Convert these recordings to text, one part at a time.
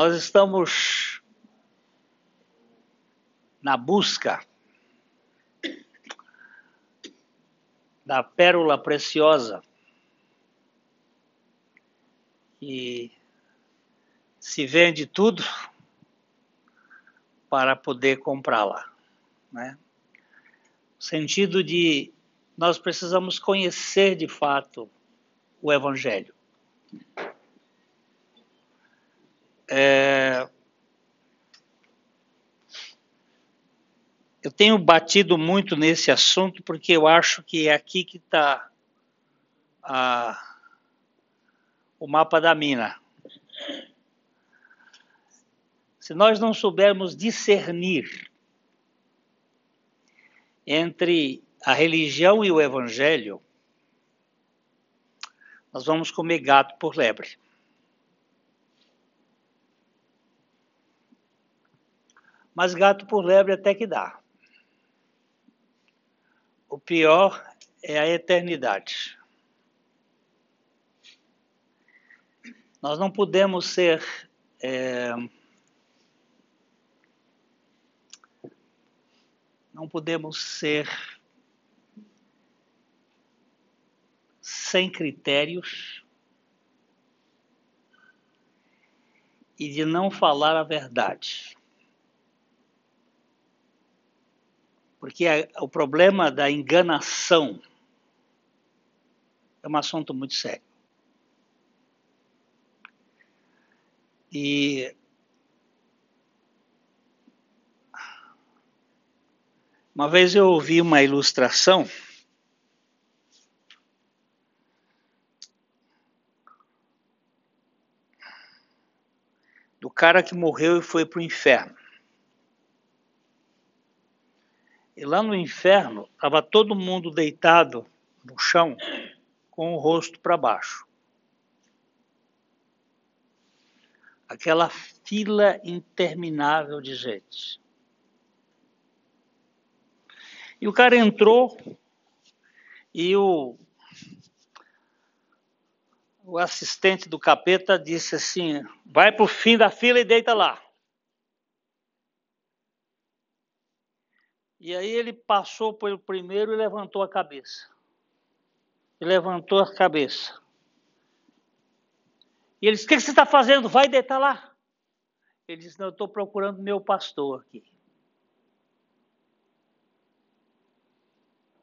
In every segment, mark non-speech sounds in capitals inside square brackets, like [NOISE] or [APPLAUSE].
nós estamos na busca da pérola preciosa e se vende tudo para poder comprá-la, né? No sentido de nós precisamos conhecer de fato o Evangelho. É... Eu tenho batido muito nesse assunto porque eu acho que é aqui que está a... o mapa da mina. Se nós não soubermos discernir entre a religião e o evangelho, nós vamos comer gato por lebre. Mas gato por lebre até que dá. O pior é a eternidade. Nós não podemos ser é, não podemos ser sem critérios e de não falar a verdade. Porque o problema da enganação é um assunto muito sério. E uma vez eu ouvi uma ilustração do cara que morreu e foi para o inferno. E lá no inferno estava todo mundo deitado no chão com o rosto para baixo. Aquela fila interminável de gente. E o cara entrou e o, o assistente do capeta disse assim: vai para o fim da fila e deita lá. E aí ele passou pelo primeiro e levantou a cabeça. E levantou a cabeça. E ele disse: O que você está fazendo? Vai deitar lá. Ele disse: Não, eu estou procurando meu pastor aqui.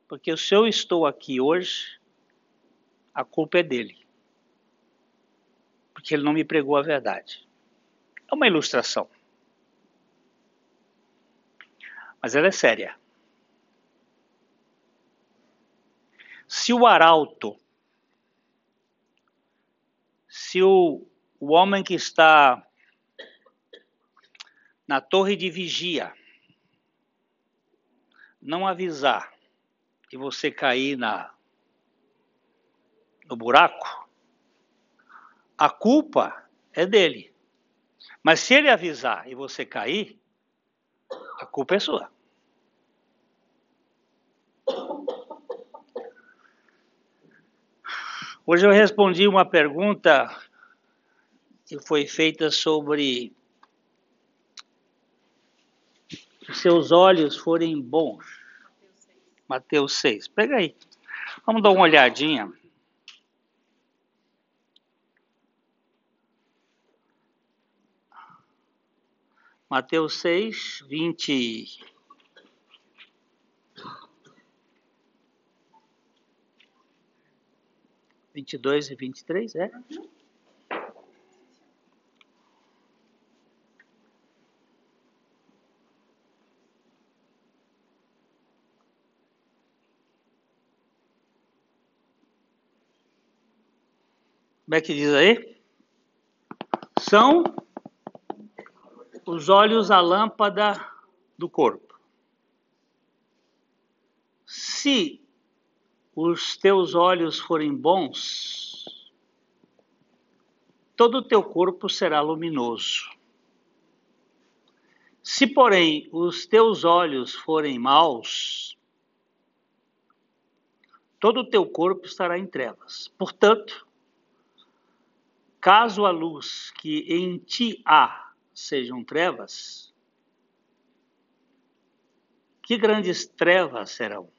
Porque se eu estou aqui hoje, a culpa é dele. Porque ele não me pregou a verdade. É uma ilustração. Mas ela é séria. Se o arauto, se o, o homem que está na torre de vigia não avisar e você cair na, no buraco, a culpa é dele. Mas se ele avisar e você cair, a culpa é sua. Hoje eu respondi uma pergunta que foi feita sobre se seus olhos forem bons. Mateus 6. Pega aí. Vamos dar uma olhadinha. Mateus 6, 20. Vinte e dois e vinte e três, é? Como é que diz aí? São os olhos a lâmpada do corpo. Se os teus olhos forem bons, todo o teu corpo será luminoso. Se, porém, os teus olhos forem maus, todo o teu corpo estará em trevas. Portanto, caso a luz que em ti há sejam trevas, que grandes trevas serão?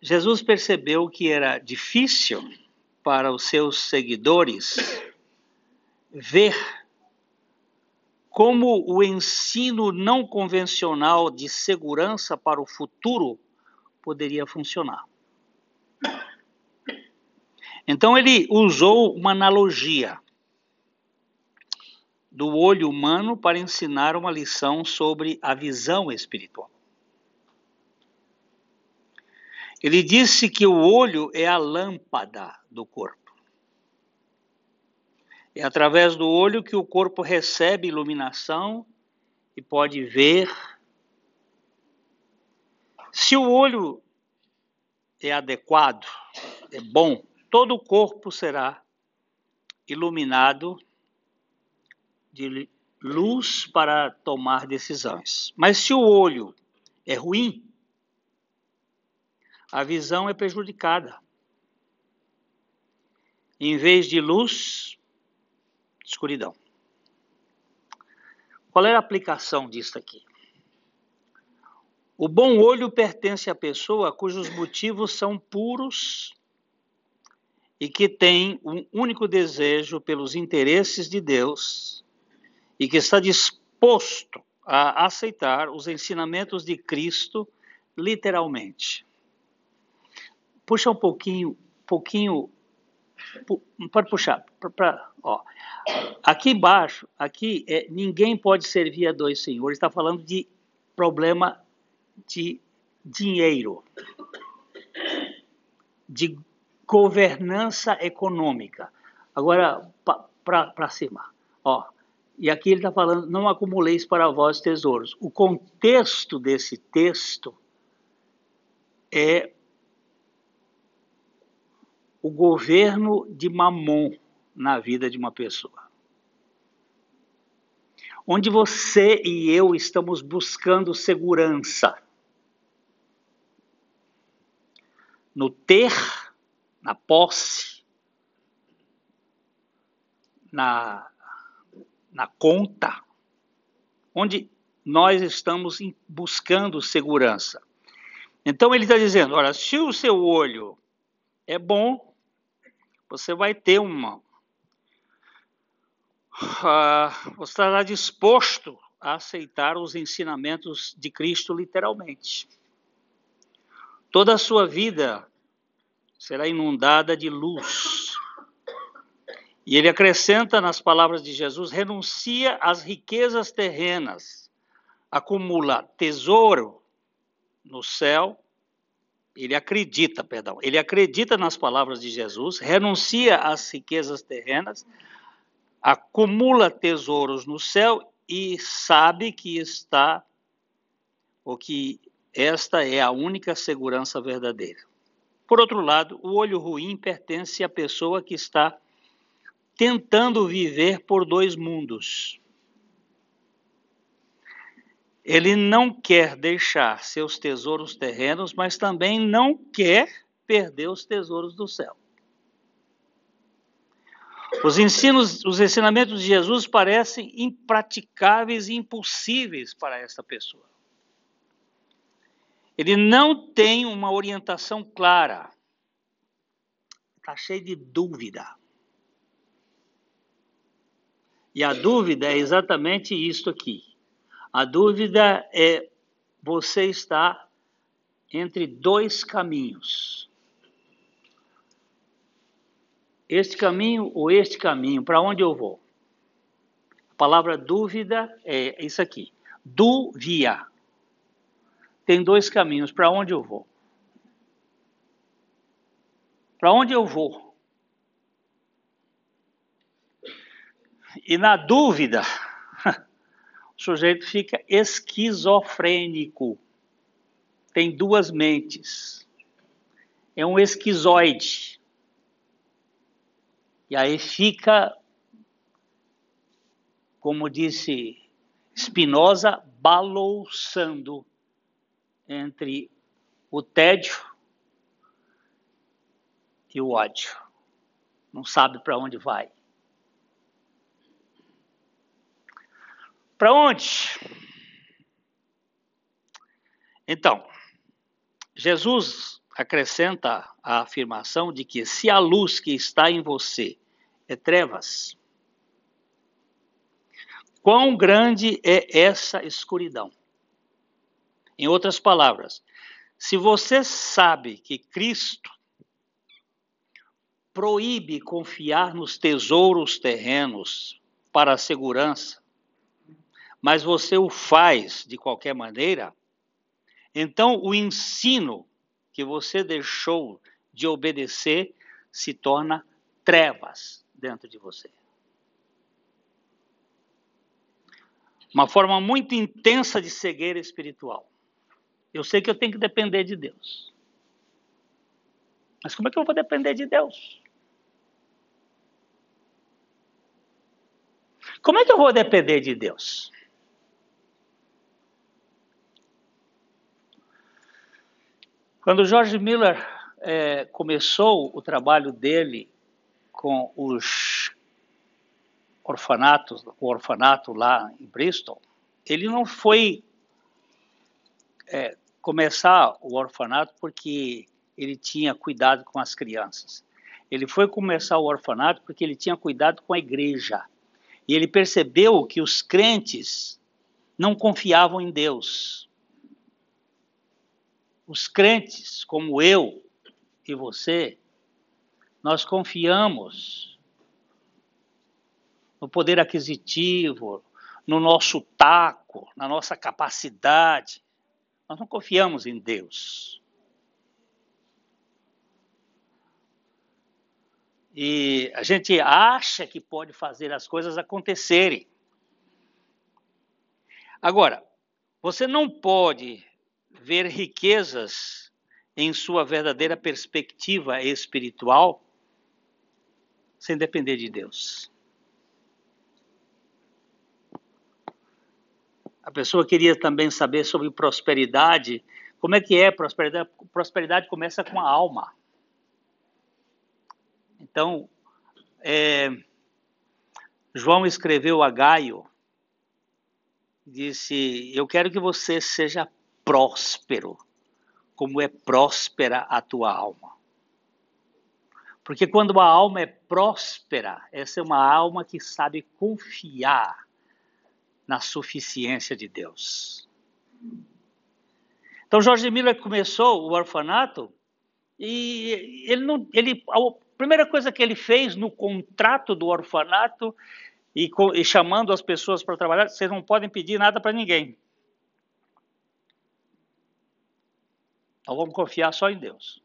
Jesus percebeu que era difícil para os seus seguidores ver como o ensino não convencional de segurança para o futuro poderia funcionar. Então ele usou uma analogia do olho humano para ensinar uma lição sobre a visão espiritual. Ele disse que o olho é a lâmpada do corpo. É através do olho que o corpo recebe iluminação e pode ver. Se o olho é adequado, é bom, todo o corpo será iluminado de luz para tomar decisões. Mas se o olho é ruim, a visão é prejudicada. Em vez de luz, escuridão. Qual é a aplicação disso aqui? O bom olho pertence à pessoa cujos motivos são puros e que tem um único desejo pelos interesses de Deus e que está disposto a aceitar os ensinamentos de Cristo literalmente. Puxa um pouquinho, pouquinho pode puxar, pra, pra, ó. Aqui embaixo, aqui, é, ninguém pode servir a dois senhores. Está falando de problema de dinheiro, de governança econômica. Agora, para cima, ó. E aqui ele está falando, não acumuleis para vós tesouros. O contexto desse texto é o governo de Mamon na vida de uma pessoa. Onde você e eu estamos buscando segurança. No ter, na posse, na, na conta, onde nós estamos buscando segurança. Então ele está dizendo: olha, se o seu olho é bom, você vai ter uma. Uh, você estará disposto a aceitar os ensinamentos de Cristo literalmente. Toda a sua vida será inundada de luz. E ele acrescenta nas palavras de Jesus: renuncia às riquezas terrenas, acumula tesouro no céu ele acredita, perdão, ele acredita nas palavras de Jesus, renuncia às riquezas terrenas, acumula tesouros no céu e sabe que está, ou que esta é a única segurança verdadeira. Por outro lado, o olho ruim pertence à pessoa que está tentando viver por dois mundos. Ele não quer deixar seus tesouros terrenos, mas também não quer perder os tesouros do céu. Os ensinos, os ensinamentos de Jesus parecem impraticáveis e impossíveis para essa pessoa. Ele não tem uma orientação clara. Está cheio de dúvida. E a dúvida é exatamente isto aqui. A dúvida é você está entre dois caminhos. Este caminho ou este caminho, para onde eu vou? A palavra dúvida é isso aqui. Dúvia. Tem dois caminhos, para onde eu vou? Para onde eu vou? E na dúvida, o sujeito fica esquizofrênico. Tem duas mentes. É um esquizoide. E aí fica, como disse Spinoza, balouçando entre o tédio e o ódio. não sabe para onde vai. Para onde? Então, Jesus acrescenta a afirmação de que se a luz que está em você é trevas, quão grande é essa escuridão? Em outras palavras, se você sabe que Cristo proíbe confiar nos tesouros terrenos para a segurança, mas você o faz de qualquer maneira, então o ensino que você deixou de obedecer se torna trevas dentro de você. Uma forma muito intensa de cegueira espiritual. Eu sei que eu tenho que depender de Deus. Mas como é que eu vou depender de Deus? Como é que eu vou depender de Deus? Quando George Miller é, começou o trabalho dele com os orfanatos, o orfanato lá em Bristol, ele não foi é, começar o orfanato porque ele tinha cuidado com as crianças. Ele foi começar o orfanato porque ele tinha cuidado com a igreja. E ele percebeu que os crentes não confiavam em Deus. Os crentes, como eu e você, nós confiamos no poder aquisitivo, no nosso taco, na nossa capacidade. Nós não confiamos em Deus. E a gente acha que pode fazer as coisas acontecerem. Agora, você não pode ver riquezas em sua verdadeira perspectiva espiritual sem depender de Deus. A pessoa queria também saber sobre prosperidade. Como é que é prosperidade? Prosperidade começa com a alma. Então, é, João escreveu a Gaio, disse: Eu quero que você seja próspero, como é próspera a tua alma. Porque quando a alma é próspera, essa é uma alma que sabe confiar na suficiência de Deus. Então Jorge Miller começou o orfanato e ele não, ele, a primeira coisa que ele fez no contrato do orfanato e, e chamando as pessoas para trabalhar, vocês não podem pedir nada para ninguém. Então vamos confiar só em Deus.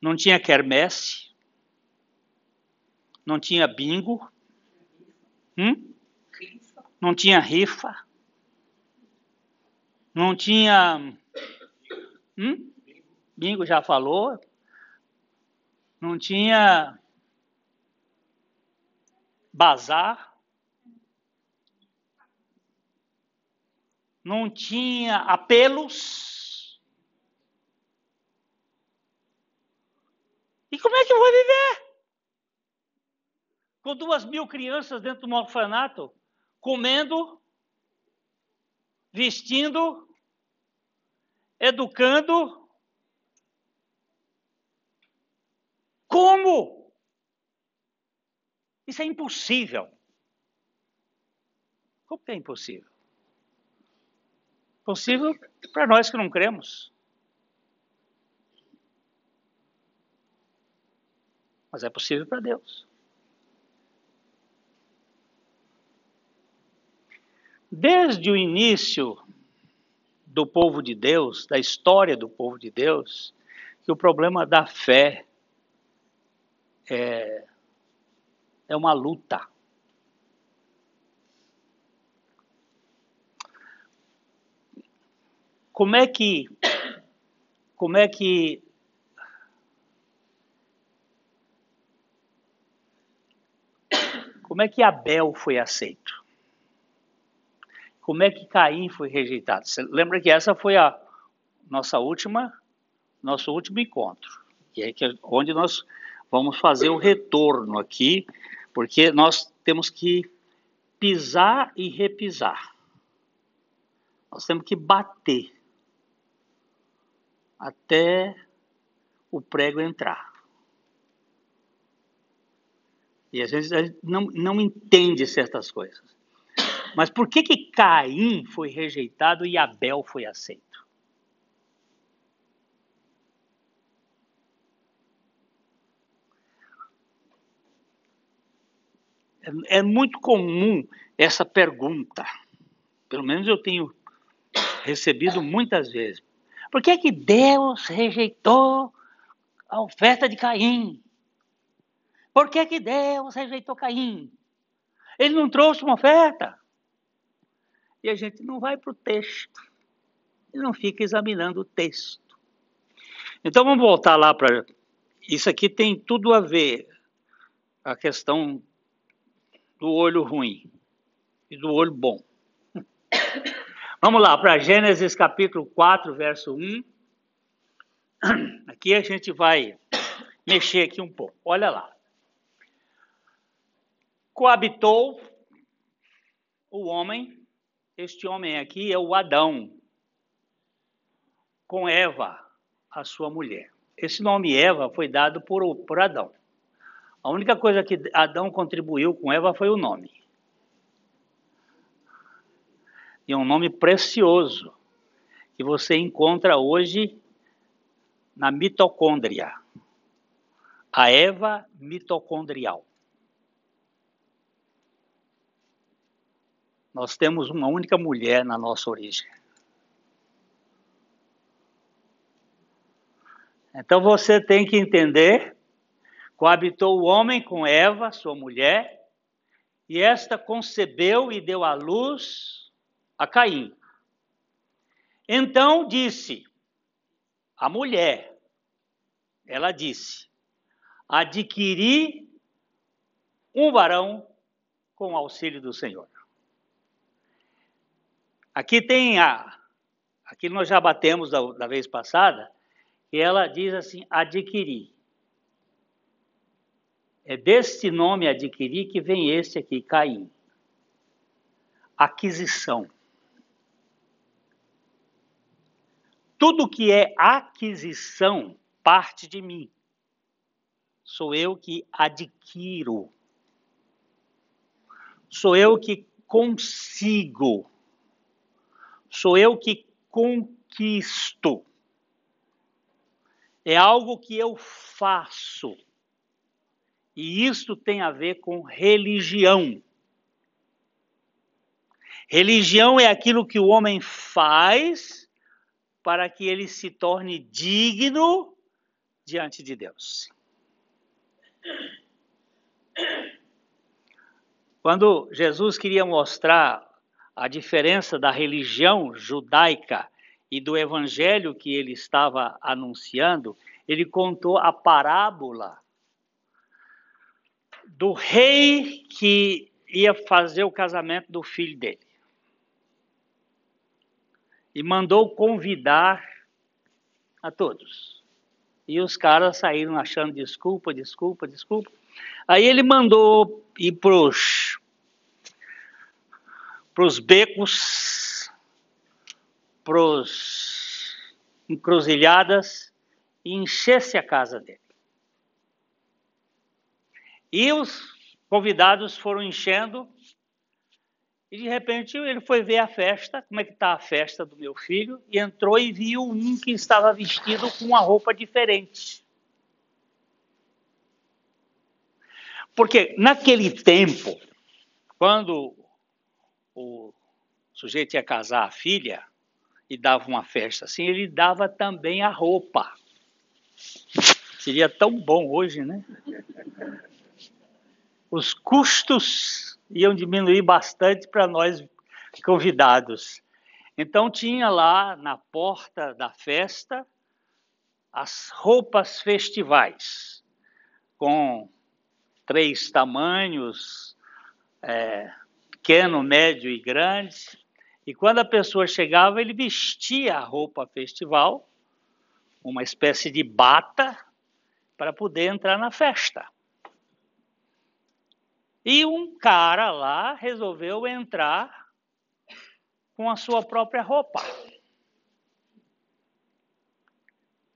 Não tinha quermesse, não tinha bingo, hum? não tinha rifa, não tinha. Hum? Bingo já falou. Não tinha bazar. Não tinha apelos. Como é que eu vou viver? Com duas mil crianças dentro de um orfanato? comendo, vestindo, educando. Como? Isso é impossível. Como que é impossível? Possível para nós que não cremos. Mas é possível para Deus. Desde o início do povo de Deus, da história do povo de Deus, que o problema da fé é, é uma luta. Como é que como é que como é que Abel foi aceito? como é que Caim foi rejeitado. Você lembra que essa foi a nossa última, nosso último encontro, que é onde nós vamos fazer o retorno aqui, porque nós temos que pisar e repisar. Nós temos que bater até o prego entrar. E às vezes a gente não, não entende certas coisas. Mas por que, que Caim foi rejeitado e Abel foi aceito? É, é muito comum essa pergunta. Pelo menos eu tenho recebido muitas vezes. Por que, que Deus rejeitou a oferta de Caim? Por que, que Deus rejeitou Caim? Ele não trouxe uma oferta. E a gente não vai para o texto. E não fica examinando o texto. Então vamos voltar lá para. Isso aqui tem tudo a ver. A questão do olho ruim e do olho bom. [COUGHS] Vamos lá para Gênesis capítulo 4, verso 1. Aqui a gente vai mexer aqui um pouco. Olha lá. Coabitou o homem, este homem aqui é o Adão, com Eva, a sua mulher. Esse nome Eva foi dado por, por Adão. A única coisa que Adão contribuiu com Eva foi o nome. E é um nome precioso que você encontra hoje na mitocôndria. A Eva mitocondrial. Nós temos uma única mulher na nossa origem. Então você tem que entender: coabitou o homem com Eva, sua mulher, e esta concebeu e deu à luz a Caim. Então disse a mulher, ela disse: adquiri um varão com auxílio do Senhor. Aqui tem a. Aqui nós já batemos da, da vez passada, e ela diz assim: adquirir. É deste nome adquirir que vem esse aqui, Caim. Aquisição. Tudo que é aquisição parte de mim. Sou eu que adquiro. Sou eu que consigo. Sou eu que conquisto. É algo que eu faço. E isso tem a ver com religião. Religião é aquilo que o homem faz para que ele se torne digno diante de Deus. Quando Jesus queria mostrar a diferença da religião judaica e do evangelho que ele estava anunciando, ele contou a parábola do rei que ia fazer o casamento do filho dele e mandou convidar a todos. E os caras saíram achando desculpa, desculpa, desculpa. Aí ele mandou ir pros pros becos, pros encruzilhadas e enchesse a casa dele. E os convidados foram enchendo e de repente ele foi ver a festa, como é que está a festa do meu filho, e entrou e viu um que estava vestido com uma roupa diferente. Porque naquele tempo, quando o sujeito ia casar a filha e dava uma festa assim, ele dava também a roupa. Seria tão bom hoje, né? Os custos iam diminuir bastante para nós convidados. Então tinha lá na porta da festa as roupas festivais, com três tamanhos, é, pequeno, médio e grande. E quando a pessoa chegava, ele vestia a roupa festival, uma espécie de bata, para poder entrar na festa. E um cara lá resolveu entrar com a sua própria roupa.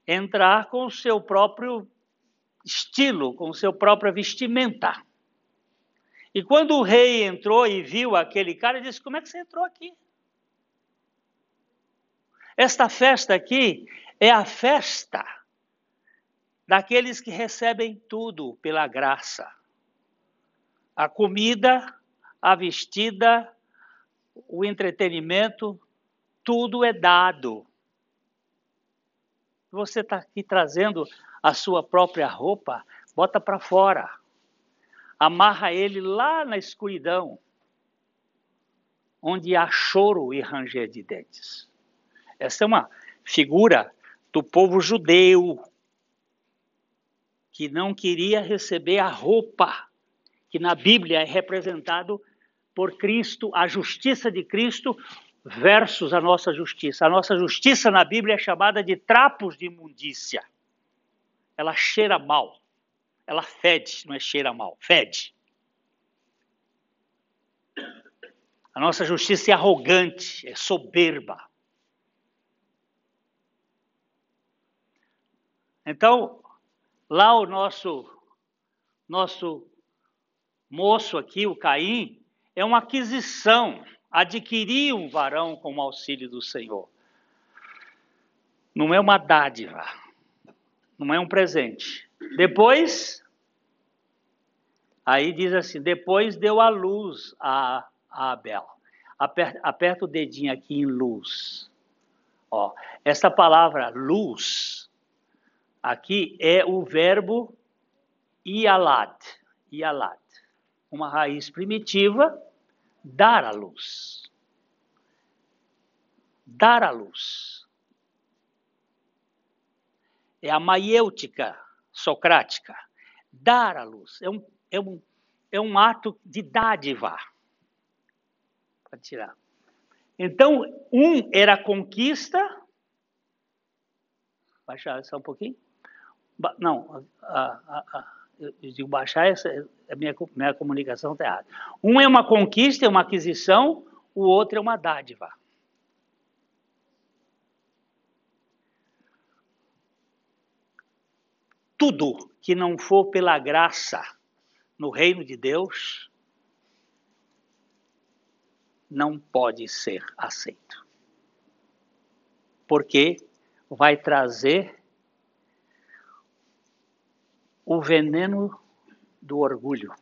Entrar com o seu próprio estilo, com o seu própria vestimenta. E quando o rei entrou e viu aquele cara, ele disse: Como é que você entrou aqui? Esta festa aqui é a festa daqueles que recebem tudo pela graça. A comida, a vestida, o entretenimento, tudo é dado. Você está aqui trazendo a sua própria roupa, bota para fora. Amarra ele lá na escuridão, onde há choro e ranger de dentes. Essa é uma figura do povo judeu que não queria receber a roupa, que na Bíblia é representado por Cristo, a justiça de Cristo versus a nossa justiça. A nossa justiça na Bíblia é chamada de trapos de imundícia. Ela cheira mal. Ela fede, não é cheira mal, fede. A nossa justiça é arrogante, é soberba. Então, Lá o nosso nosso moço aqui, o Caim, é uma aquisição, adquirir um varão com o auxílio do Senhor. Não é uma dádiva, não é um presente. Depois, aí diz assim: depois deu a luz a, a Abel. Aperta, aperta o dedinho aqui em luz. Ó, essa palavra luz Aqui é o verbo ialad, ialad, uma raiz primitiva, dar a luz. Dar a luz. É a maiêutica socrática. Dar a luz. É um, é um, é um ato de dádiva. Pode tirar. Então, um era conquista. Baixar só um pouquinho. Não, a, a, a, eu digo baixar, essa, a minha, minha comunicação está errada. Um é uma conquista, é uma aquisição, o outro é uma dádiva. Tudo que não for pela graça no reino de Deus não pode ser aceito. Porque vai trazer o veneno do orgulho.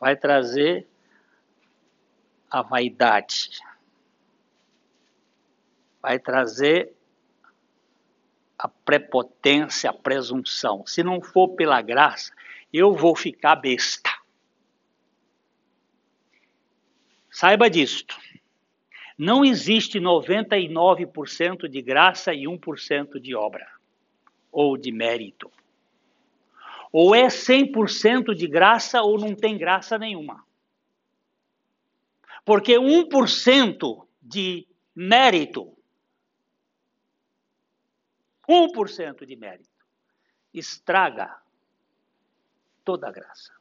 Vai trazer a vaidade. Vai trazer a prepotência, a presunção. Se não for pela graça, eu vou ficar besta. Saiba disto. Não existe 99% de graça e 1% de obra ou de mérito. Ou é 100% de graça ou não tem graça nenhuma. Porque 1% de mérito, 1% de mérito, estraga toda a graça.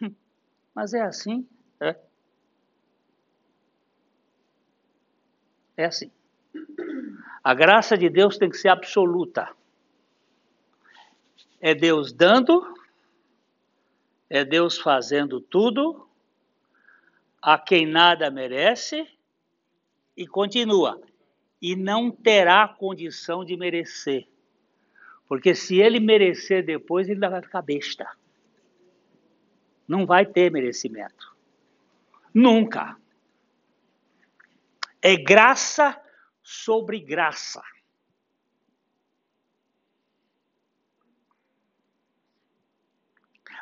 [LAUGHS] Mas é assim, é. É assim. A graça de Deus tem que ser absoluta. É Deus dando, é Deus fazendo tudo, a quem nada merece, e continua. E não terá condição de merecer. Porque se ele merecer depois, ele ainda vai ficar besta. Não vai ter merecimento. Nunca. É graça sobre graça.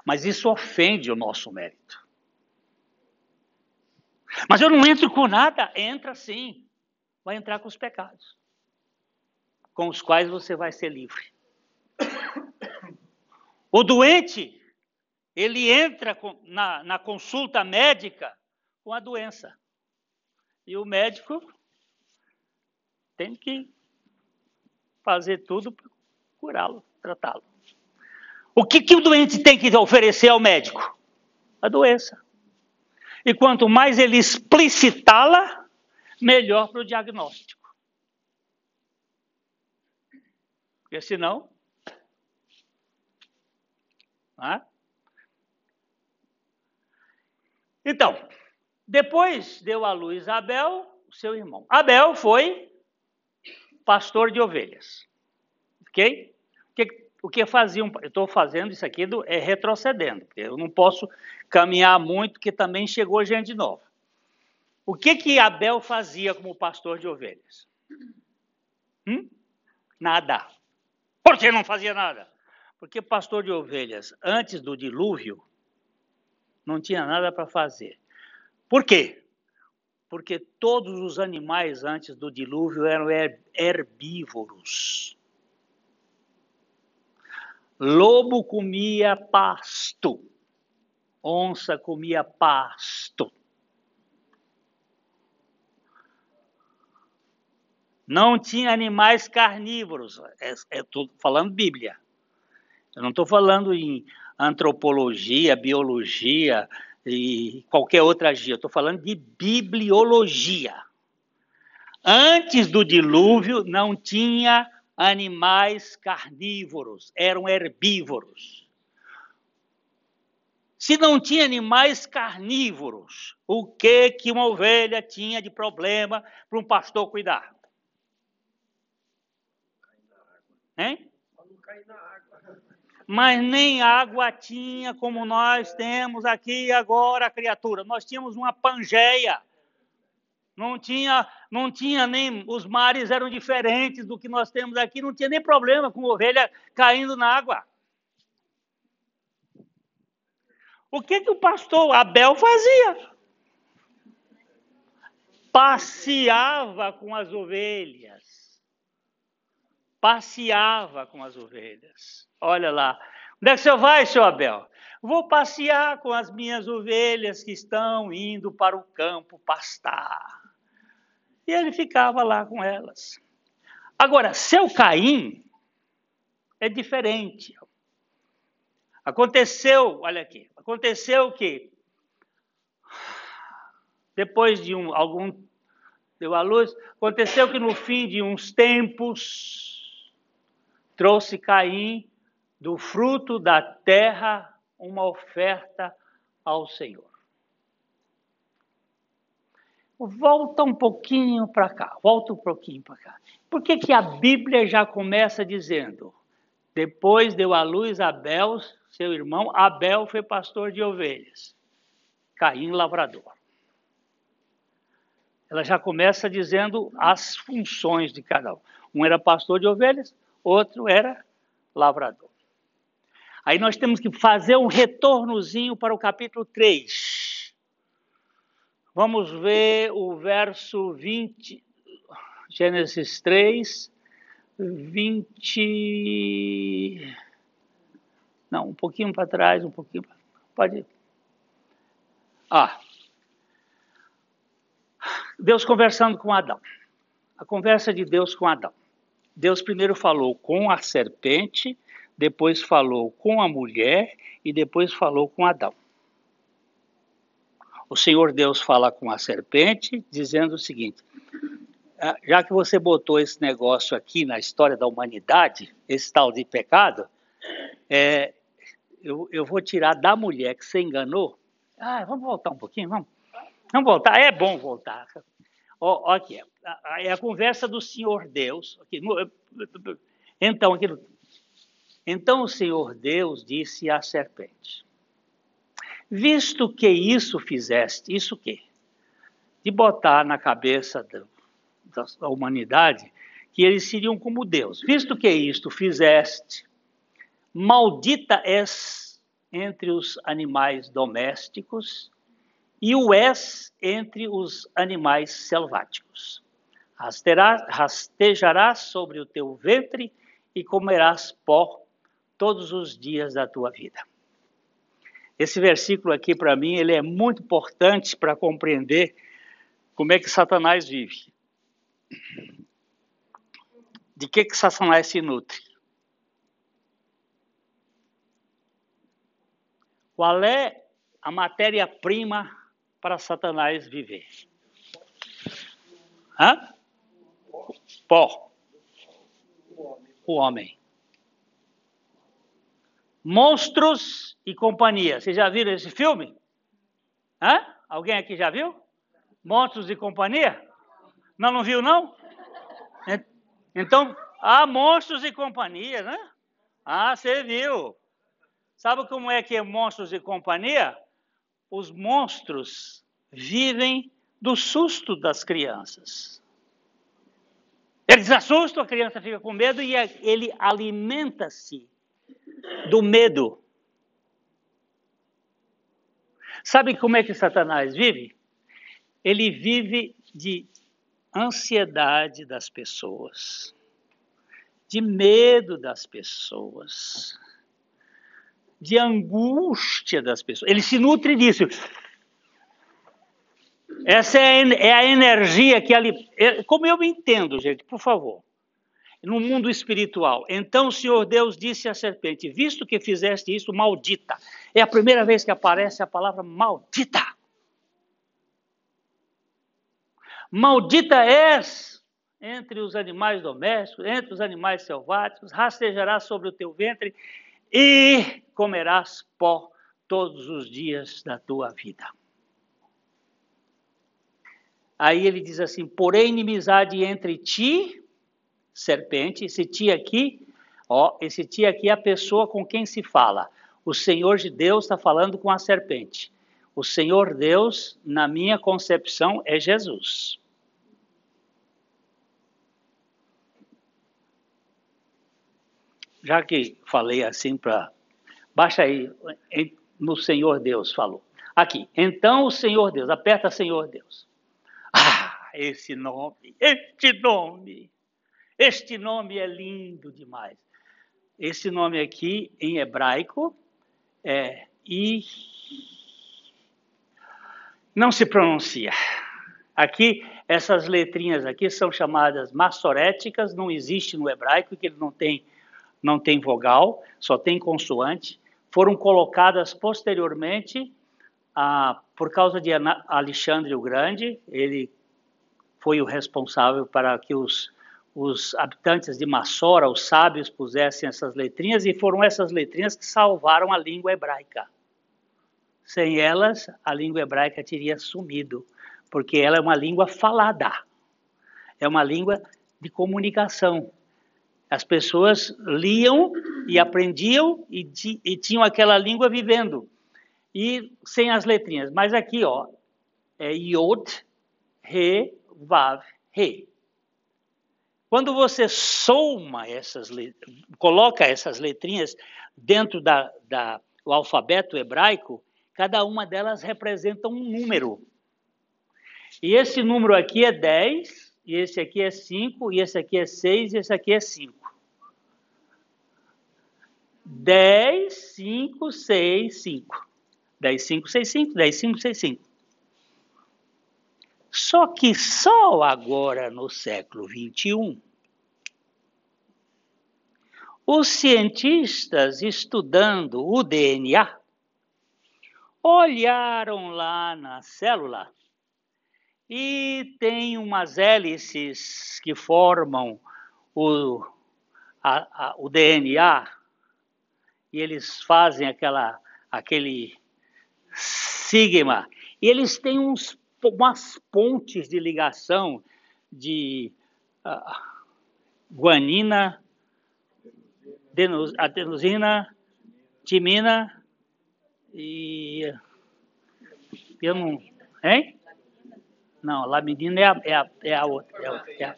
Mas isso ofende o nosso mérito. Mas eu não entro com nada. Entra sim. Vai entrar com os pecados, com os quais você vai ser livre. [COUGHS] O doente, ele entra na, na consulta médica com a doença. E o médico tem que fazer tudo para curá-lo, tratá-lo. O que, que o doente tem que oferecer ao médico? A doença. E quanto mais ele explicitá-la, melhor para o diagnóstico. Porque senão. Né? Então, depois deu à luz Abel, seu irmão. Abel foi pastor de ovelhas. Ok? O que, o que faziam? Eu estou fazendo isso aqui do, é retrocedendo. Eu não posso caminhar muito, porque também chegou gente nova. O que que Abel fazia como pastor de ovelhas? Hum? Nada. Por que não fazia nada? Porque pastor de ovelhas, antes do dilúvio, não tinha nada para fazer. Por quê? Porque todos os animais antes do dilúvio eram herbívoros. Lobo comia pasto, onça comia pasto. Não tinha animais carnívoros. Estou é, falando Bíblia. Eu não estou falando em antropologia, biologia e qualquer outra dia. Estou falando de bibliologia. Antes do dilúvio não tinha animais carnívoros, eram herbívoros. Se não tinha animais carnívoros, o que que uma ovelha tinha de problema para um pastor cuidar? Hein? Mas nem água tinha como nós temos aqui agora, criatura. Nós tínhamos uma pangeia. Não tinha, não tinha nem. Os mares eram diferentes do que nós temos aqui, não tinha nem problema com ovelha caindo na água. O que, que o pastor Abel fazia? Passeava com as ovelhas passeava com as ovelhas. Olha lá. Onde é que você vai, seu Abel? Vou passear com as minhas ovelhas que estão indo para o campo pastar. E ele ficava lá com elas. Agora, seu Caim é diferente. Aconteceu, olha aqui, aconteceu que depois de um, algum deu a luz, aconteceu que no fim de uns tempos trouxe Caim do fruto da terra uma oferta ao Senhor. Volta um pouquinho para cá, volta um pouquinho para cá. Por que, que a Bíblia já começa dizendo: depois deu à luz Abel, seu irmão, Abel foi pastor de ovelhas, Caim lavrador. Ela já começa dizendo as funções de cada um. Um era pastor de ovelhas, outro era lavrador. Aí nós temos que fazer um retornozinho para o capítulo 3. Vamos ver o verso 20, Gênesis 3, 20. Não, um pouquinho para trás, um pouquinho. Pode. Ah. Deus conversando com Adão. A conversa de Deus com Adão. Deus primeiro falou com a serpente, depois falou com a mulher e depois falou com Adão. O Senhor Deus fala com a serpente, dizendo o seguinte: ah, já que você botou esse negócio aqui na história da humanidade, esse tal de pecado, é, eu, eu, vou tirar da mulher que você enganou. Ah, vamos voltar um pouquinho, vamos. Vamos voltar, é bom voltar. Ó, ó aqui, é a conversa do Senhor Deus. Aqui, então, então o Senhor Deus disse à serpente: Visto que isso fizeste, isso que? De botar na cabeça da, da humanidade que eles seriam como Deus. Visto que isto fizeste, maldita és entre os animais domésticos e o és entre os animais selváticos. Rastejarás sobre o teu ventre e comerás pó todos os dias da tua vida. Esse versículo aqui, para mim, ele é muito importante para compreender Como é que Satanás vive? De que, que Satanás se nutre? Qual é a matéria-prima para Satanás viver? Hã? Pó. O homem. Monstros e Companhia. Vocês já viram esse filme? Hã? Alguém aqui já viu? Monstros e Companhia? Não, não viu, não? Então, há Monstros e Companhia, né? Ah, você viu. Sabe como é que é Monstros e Companhia? Os monstros vivem do susto das crianças. Eles assustam, a criança fica com medo e ele alimenta-se do medo. Sabe como é que Satanás vive? Ele vive de ansiedade das pessoas, de medo das pessoas, de angústia das pessoas. Ele se nutre disso. Essa é, é a energia que ali. É, como eu entendo, gente, por favor no mundo espiritual. Então o Senhor Deus disse à serpente: Visto que fizeste isso, maldita. É a primeira vez que aparece a palavra maldita. Maldita és entre os animais domésticos, entre os animais selváticos, rastejarás sobre o teu ventre e comerás pó todos os dias da tua vida. Aí ele diz assim: porém, inimizade entre ti serpente. Esse ti aqui, ó, esse ti aqui é a pessoa com quem se fala. O Senhor de Deus está falando com a serpente. O Senhor Deus, na minha concepção, é Jesus. Já que falei assim para. Baixa aí, no Senhor Deus falou. Aqui. Então o Senhor Deus, aperta Senhor Deus. Ah, esse nome, este nome. Este nome é lindo demais. Esse nome aqui, em hebraico, é I. Não se pronuncia. Aqui, essas letrinhas aqui são chamadas massoréticas, não existe no hebraico, que ele não tem, não tem vogal, só tem consoante. Foram colocadas posteriormente ah, por causa de Alexandre o Grande, ele foi o responsável para que os os habitantes de Massora, os sábios, pusessem essas letrinhas, e foram essas letrinhas que salvaram a língua hebraica. Sem elas, a língua hebraica teria sumido, porque ela é uma língua falada, é uma língua de comunicação. As pessoas liam e aprendiam e, e tinham aquela língua vivendo, e sem as letrinhas. Mas aqui, ó, é Yod, Re, Vav, Re. Quando você soma essas, coloca essas letrinhas dentro da, da, do alfabeto hebraico, cada uma delas representa um número. E esse número aqui é 10, e esse aqui é 5, e esse aqui é 6, e esse aqui é 5. 10, 5, 6, 5. 10, 5, 6, 5, 10, 5, 6, 5. Só que só agora no século XXI, os cientistas estudando o DNA olharam lá na célula e tem umas hélices que formam o, a, a, o DNA e eles fazem aquela, aquele sigma e eles têm uns umas pontes de ligação de uh, guanina, adenosina, timina e eu não, hein? Não, lamidina é a, é a, é a outra. É a, é a,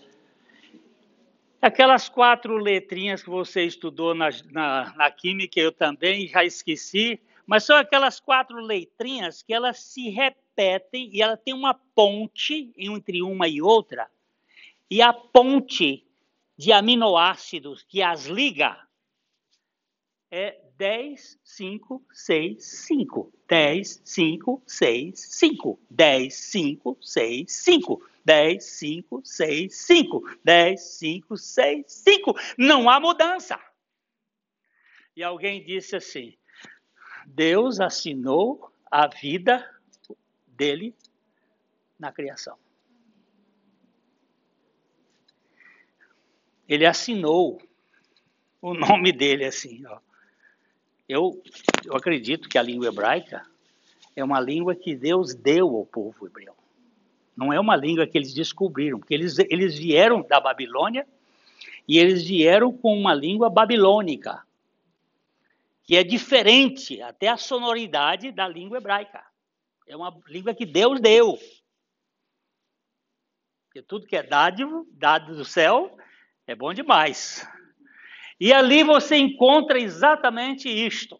aquelas quatro letrinhas que você estudou na, na, na química, eu também já esqueci, mas são aquelas quatro letrinhas que elas se repetem e ela tem uma ponte entre uma e outra. E a ponte de aminoácidos que as liga é 10, 5, 6, 5. 10, 5, 6, 5. 10, 5, 6, 5. 10, 5, 6, 5. 10, 5, 6, 5. Não há mudança. E alguém disse assim: Deus assinou a vida dele na criação. Ele assinou o nome dele assim, ó. Eu, eu acredito que a língua hebraica é uma língua que Deus deu ao povo hebreu. Não é uma língua que eles descobriram, porque eles, eles vieram da Babilônia e eles vieram com uma língua babilônica, que é diferente, até a sonoridade da língua hebraica. É uma língua que Deus deu. Porque tudo que é dado do céu, é bom demais. E ali você encontra exatamente isto.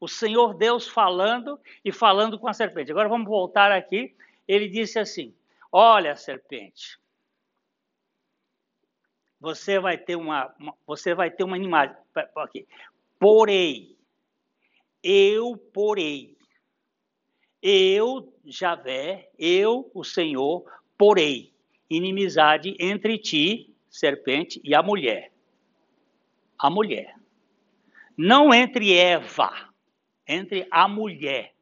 O Senhor Deus falando e falando com a serpente. Agora vamos voltar aqui. Ele disse assim: Olha, serpente, você vai ter uma, uma você vai ter uma imagem aqui. Porém, eu porei, eu Javé, eu o Senhor porei inimizade entre ti, serpente, e a mulher a mulher. Não entre Eva, entre a mulher.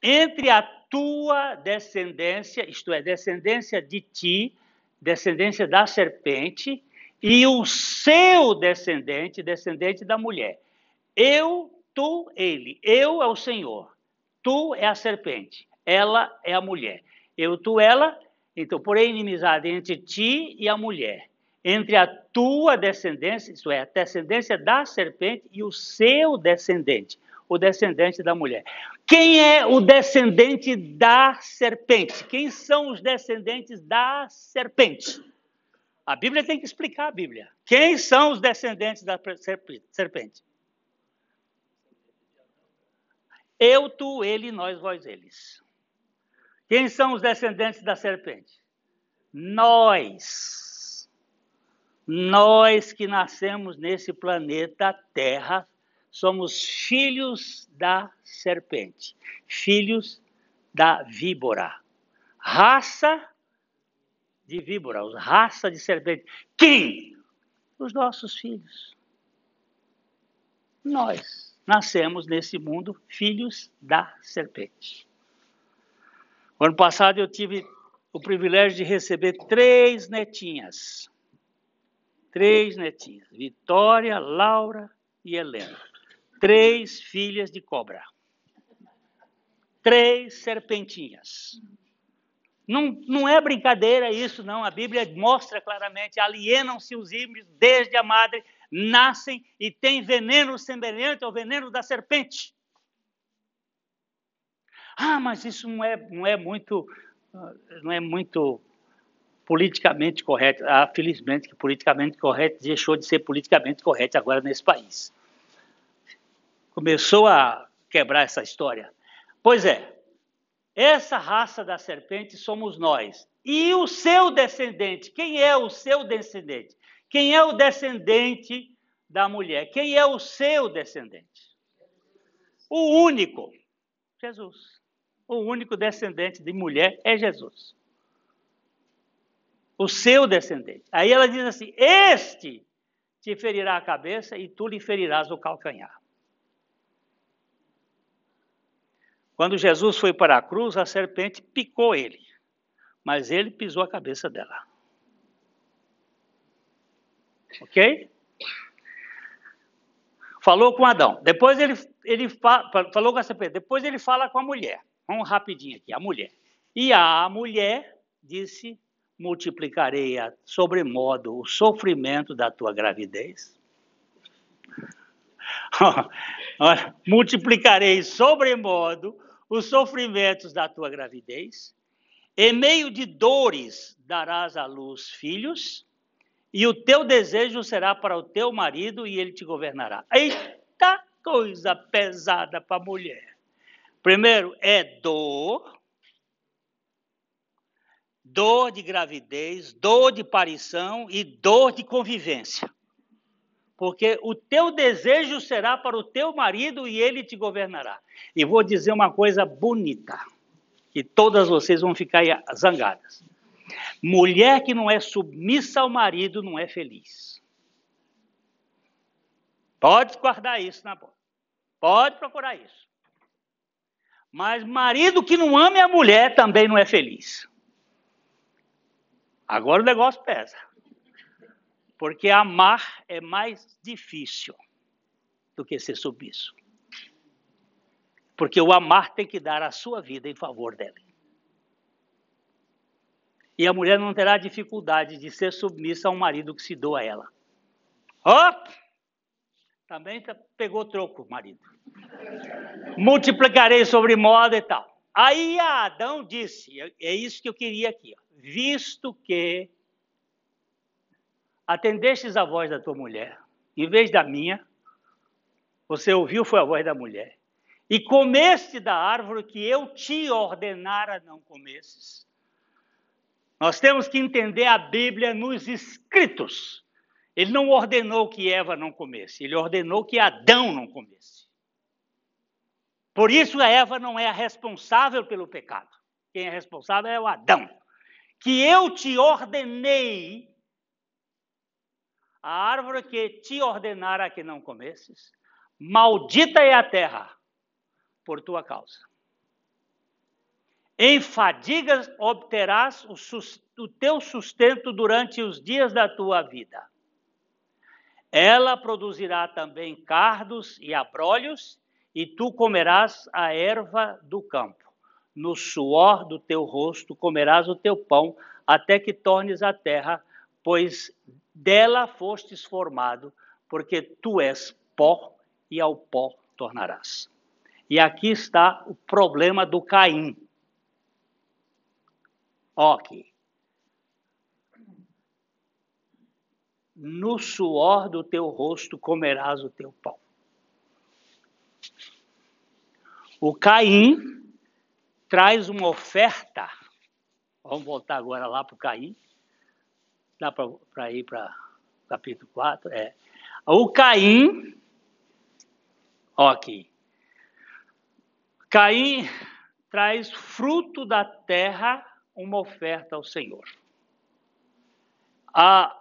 Entre a tua descendência, isto é, descendência de ti, descendência da serpente, e o seu descendente, descendente da mulher. Eu, tu, ele. Eu é o Senhor. Tu é a serpente. Ela é a mulher. Eu, tu, ela então, porém, inimizade entre ti e a mulher, entre a tua descendência, isso é, a descendência da serpente e o seu descendente, o descendente da mulher. Quem é o descendente da serpente? Quem são os descendentes da serpente? A Bíblia tem que explicar a Bíblia. Quem são os descendentes da serpente? Eu, tu, ele, nós, vós, eles. Quem são os descendentes da serpente? Nós. Nós que nascemos nesse planeta Terra somos filhos da serpente, filhos da víbora. Raça de víbora, raça de serpente. Quem? Os nossos filhos. Nós nascemos nesse mundo filhos da serpente. O ano passado eu tive o privilégio de receber três netinhas. Três netinhas. Vitória, Laura e Helena. Três filhas de cobra. Três serpentinhas. Não, não é brincadeira isso, não. A Bíblia mostra claramente: alienam-se os híbridos desde a madre, nascem e têm veneno semelhante ao veneno da serpente. Ah, mas isso não é, não é muito, não é muito politicamente correto. Ah, felizmente que politicamente correto deixou de ser politicamente correto agora nesse país. Começou a quebrar essa história. Pois é, essa raça da serpente somos nós. E o seu descendente, quem é o seu descendente? Quem é o descendente da mulher? Quem é o seu descendente? O único, Jesus o único descendente de mulher é Jesus. O seu descendente. Aí ela diz assim: Este te ferirá a cabeça e tu lhe ferirás o calcanhar. Quando Jesus foi para a cruz, a serpente picou ele, mas ele pisou a cabeça dela. Ok? Falou com Adão. Depois ele, ele fa, falou com a serpente. Depois ele fala com a mulher. Vamos rapidinho aqui, a mulher. E a mulher disse: multiplicarei a sobremodo o sofrimento da tua gravidez. [LAUGHS] Multiplicarei sobremodo os sofrimentos da tua gravidez. Em meio de dores darás à luz filhos, e o teu desejo será para o teu marido e ele te governará. Eita coisa pesada para a mulher. Primeiro é dor, dor de gravidez, dor de parição e dor de convivência. porque o teu desejo será para o teu marido e ele te governará. E vou dizer uma coisa bonita, que todas vocês vão ficar zangadas. Mulher que não é submissa ao marido não é feliz. Pode guardar isso na boca. Pode procurar isso. Mas marido que não ame a mulher também não é feliz. Agora o negócio pesa. Porque amar é mais difícil do que ser submisso. Porque o amar tem que dar a sua vida em favor dele. E a mulher não terá dificuldade de ser submissa a um marido que se doa a ela. Oh! Também tá, pegou troco, marido. Multiplicarei sobre moda e tal. Aí Adão disse: é, é isso que eu queria aqui. Ó, Visto que atendestes a voz da tua mulher, em vez da minha, você ouviu foi a voz da mulher, e comeste da árvore que eu te ordenara não comesses. Nós temos que entender a Bíblia nos escritos. Ele não ordenou que Eva não comesse, ele ordenou que Adão não comesse. Por isso a Eva não é a responsável pelo pecado. Quem é responsável é o Adão. Que eu te ordenei a árvore que te ordenara que não comesses, maldita é a terra por tua causa. Em fadigas obterás o, o teu sustento durante os dias da tua vida. Ela produzirá também cardos e abrolhos, e tu comerás a erva do campo. No suor do teu rosto comerás o teu pão, até que tornes a terra, pois dela fostes formado, porque tu és pó e ao pó tornarás. E aqui está o problema do Caim. Ok. No suor do teu rosto comerás o teu pão. O Caim traz uma oferta. Vamos voltar agora lá para o Caim. Dá para ir para capítulo 4? É. O Caim, ó aqui. Caim traz fruto da terra uma oferta ao Senhor. Ah,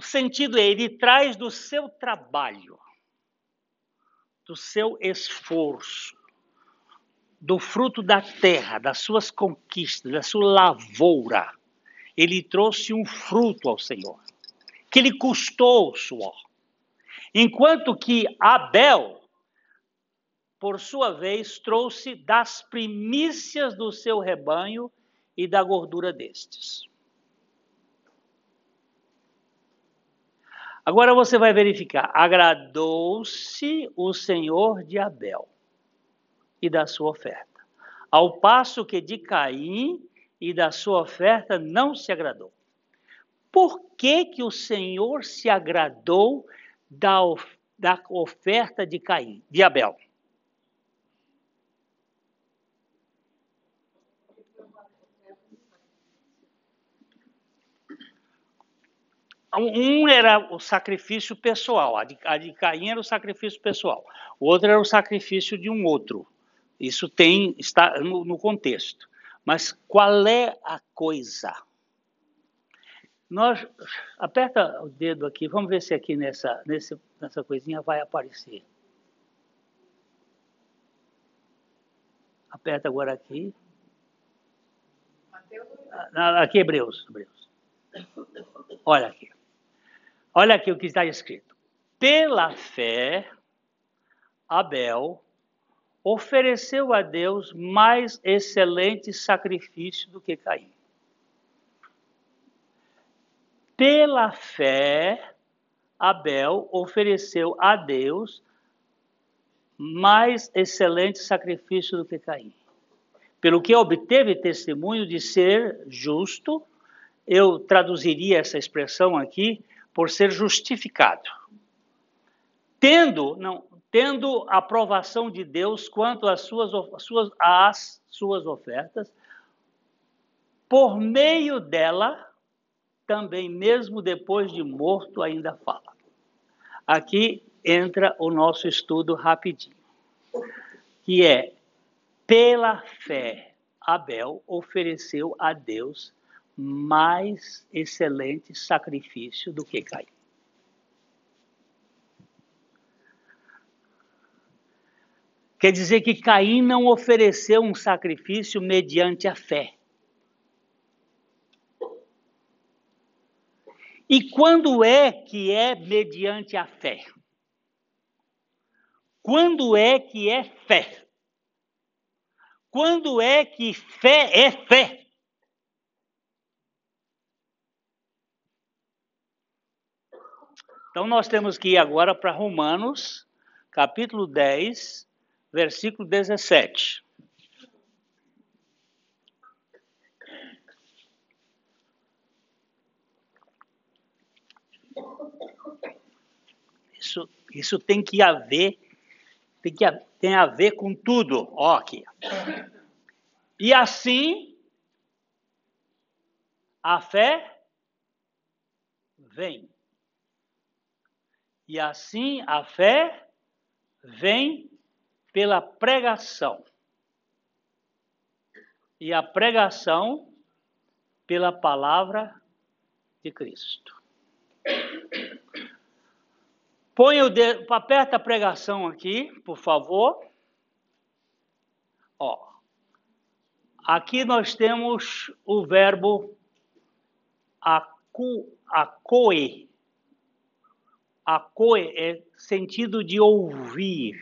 o sentido é, ele traz do seu trabalho, do seu esforço, do fruto da terra, das suas conquistas, da sua lavoura ele trouxe um fruto ao Senhor, que lhe custou o suor. Enquanto que Abel, por sua vez, trouxe das primícias do seu rebanho e da gordura destes. Agora você vai verificar: agradou-se o Senhor de Abel e da sua oferta, ao passo que de Caim e da sua oferta não se agradou. Por que, que o Senhor se agradou da, da oferta de Caim, de Abel? Um era o sacrifício pessoal, a de, a de Caim era o sacrifício pessoal, o outro era o sacrifício de um outro. Isso tem está no, no contexto. Mas qual é a coisa? Nós aperta o dedo aqui, vamos ver se aqui nessa, nessa, nessa coisinha vai aparecer. Aperta agora aqui. Ah, aqui, Hebreus, Hebreus. Olha aqui. Olha aqui o que está escrito. Pela fé, Abel ofereceu a Deus mais excelente sacrifício do que Caim. Pela fé, Abel ofereceu a Deus mais excelente sacrifício do que Caim. Pelo que obteve testemunho de ser justo, eu traduziria essa expressão aqui por ser justificado. Tendo, não, tendo aprovação de Deus quanto às suas, suas, às suas ofertas, por meio dela, também mesmo depois de morto, ainda fala. aqui entra o nosso estudo rapidinho, que é pela fé Abel ofereceu a Deus mais excelente sacrifício do que Caim. Quer dizer que Caim não ofereceu um sacrifício mediante a fé. E quando é que é mediante a fé? Quando é que é fé? Quando é que fé é fé? Então nós temos que ir agora para Romanos, capítulo 10, versículo 17. Isso, isso tem que haver, tem, que, tem a ver com tudo. Ó, aqui. E assim, a fé vem. E assim a fé vem pela pregação. E a pregação pela palavra de Cristo. Põe o dedo, aperta a pregação aqui, por favor. Ó. Aqui nós temos o verbo acu, acoe. Acoe é sentido de ouvir,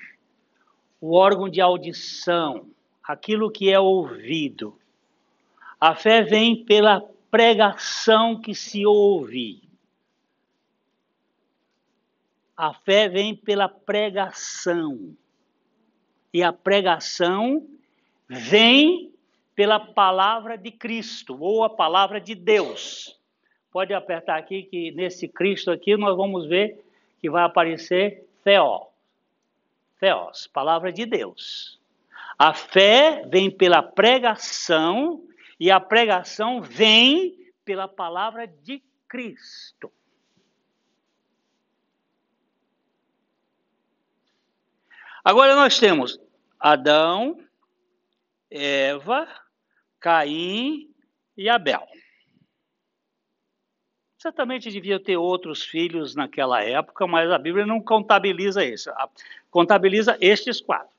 o órgão de audição, aquilo que é ouvido. A fé vem pela pregação que se ouve. A fé vem pela pregação. E a pregação vem pela palavra de Cristo, ou a palavra de Deus. Pode apertar aqui que nesse Cristo aqui nós vamos ver que vai aparecer Theó. Theos, palavra de Deus. A fé vem pela pregação e a pregação vem pela palavra de Cristo. Agora nós temos Adão, Eva, Caim e Abel. Certamente devia ter outros filhos naquela época, mas a Bíblia não contabiliza isso. Contabiliza estes quatro.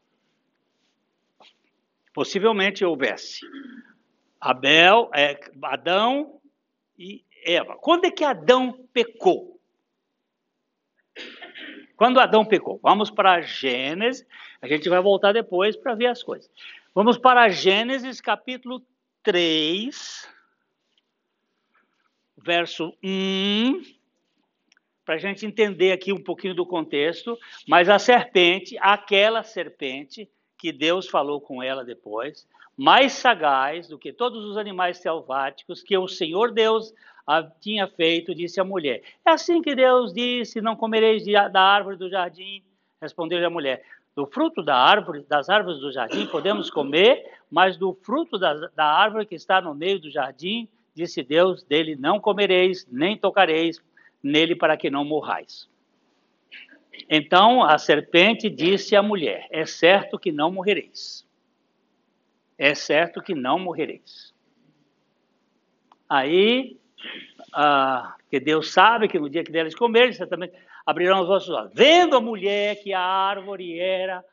Possivelmente houvesse Abel, é, Adão e Eva. Quando é que Adão pecou? Quando Adão pecou? Vamos para Gênesis, a gente vai voltar depois para ver as coisas. Vamos para Gênesis capítulo 3, verso 1, para a gente entender aqui um pouquinho do contexto. Mas a serpente, aquela serpente que Deus falou com ela depois, mais sagaz do que todos os animais selváticos que o Senhor Deus tinha feito, disse a mulher. É assim que Deus disse: Não comereis da árvore do jardim. Respondeu-lhe a mulher: Do fruto da árvore, das árvores do jardim podemos comer, mas do fruto da, da árvore que está no meio do jardim, disse Deus: Dele não comereis, nem tocareis nele, para que não morrais. Então a serpente disse à mulher: É certo que não morrereis. É certo que não morrereis. Aí ah, que Deus sabe que no dia que deles comerem, certamente abrirão os vossos olhos. Vendo a mulher que a árvore era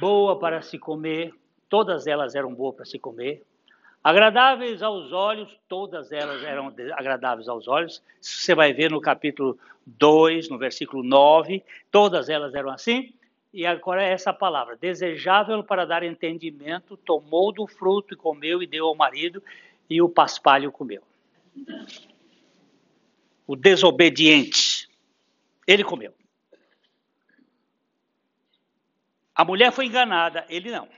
boa para se comer, todas elas eram boas para se comer, agradáveis aos olhos, todas elas eram agradáveis aos olhos. Você vai ver no capítulo 2, no versículo 9, todas elas eram assim. E agora é essa palavra, desejável para dar entendimento, tomou do fruto e comeu e deu ao marido, e o paspalho comeu. O desobediente. Ele comeu. A mulher foi enganada, ele não.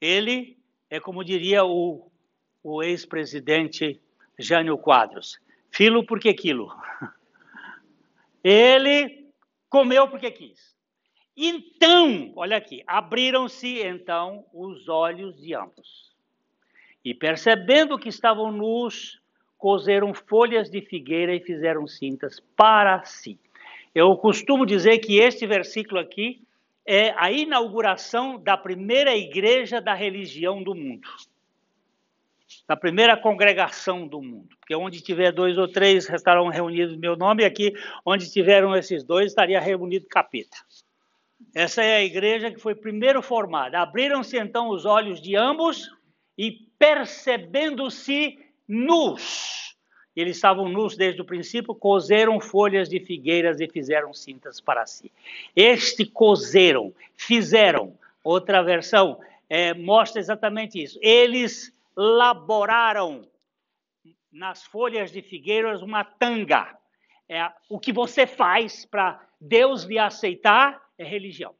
Ele é como diria o, o ex-presidente Jânio Quadros: filo porque quilo. [LAUGHS] Ele comeu porque quis. Então, olha aqui, abriram-se então os olhos de ambos. E percebendo que estavam nus, cozeram folhas de figueira e fizeram cintas para si. Eu costumo dizer que este versículo aqui é a inauguração da primeira igreja da religião do mundo. Da primeira congregação do mundo. Porque onde tiver dois ou três estarão reunidos meu nome, e aqui, onde tiveram esses dois, estaria reunido capeta. Essa é a igreja que foi primeiro formada. Abriram-se então os olhos de ambos e percebendo-se nus. Eles estavam nus desde o princípio, cozeram folhas de figueiras e fizeram cintas para si. Este cozeram, fizeram. Outra versão é, mostra exatamente isso. Eles laboraram nas folhas de figueiras uma tanga. É, o que você faz para Deus lhe aceitar é religião.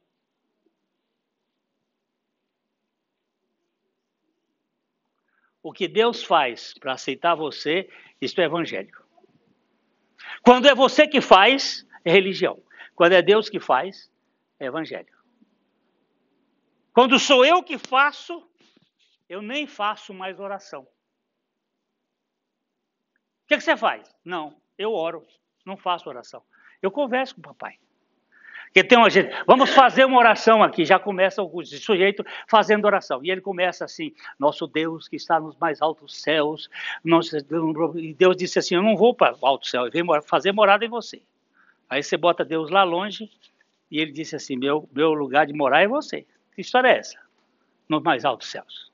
O que Deus faz para aceitar você, isso é evangelho. Quando é você que faz, é religião. Quando é Deus que faz, é evangelho. Quando sou eu que faço, eu nem faço mais oração. O que, que você faz? Não, eu oro, não faço oração. Eu converso com o papai. Porque tem uma gente, vamos fazer uma oração aqui, já começa o sujeito fazendo oração. E ele começa assim: Nosso Deus que está nos mais altos céus. e Deus disse assim: Eu não vou para o alto céu, eu venho fazer morada em você. Aí você bota Deus lá longe e ele disse assim: Meu, meu lugar de morar é você. Que história é essa? Nos mais altos céus.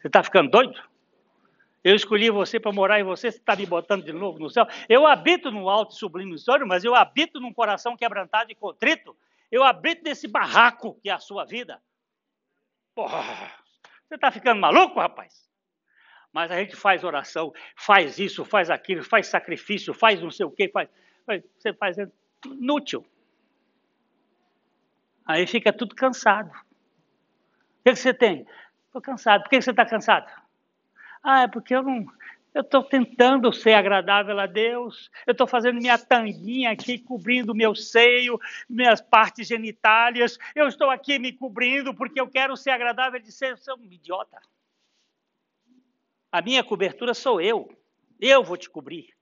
Você está ficando doido? Eu escolhi você para morar em você, você está me botando de novo no céu. Eu habito no alto e sublime sonho, mas eu habito num coração quebrantado e contrito. Eu habito nesse barraco que é a sua vida. Porra, você está ficando maluco, rapaz? Mas a gente faz oração, faz isso, faz aquilo, faz sacrifício, faz não sei o quê, faz, você faz é inútil. Aí fica tudo cansado. O que, que você tem? Estou cansado. Por que você está cansado? Ah, é porque eu não. Eu estou tentando ser agradável a Deus. Eu estou fazendo minha tanguinha aqui, cobrindo meu seio, minhas partes genitálias. Eu estou aqui me cobrindo porque eu quero ser agradável de ser. Você um idiota. A minha cobertura sou eu. Eu vou te cobrir.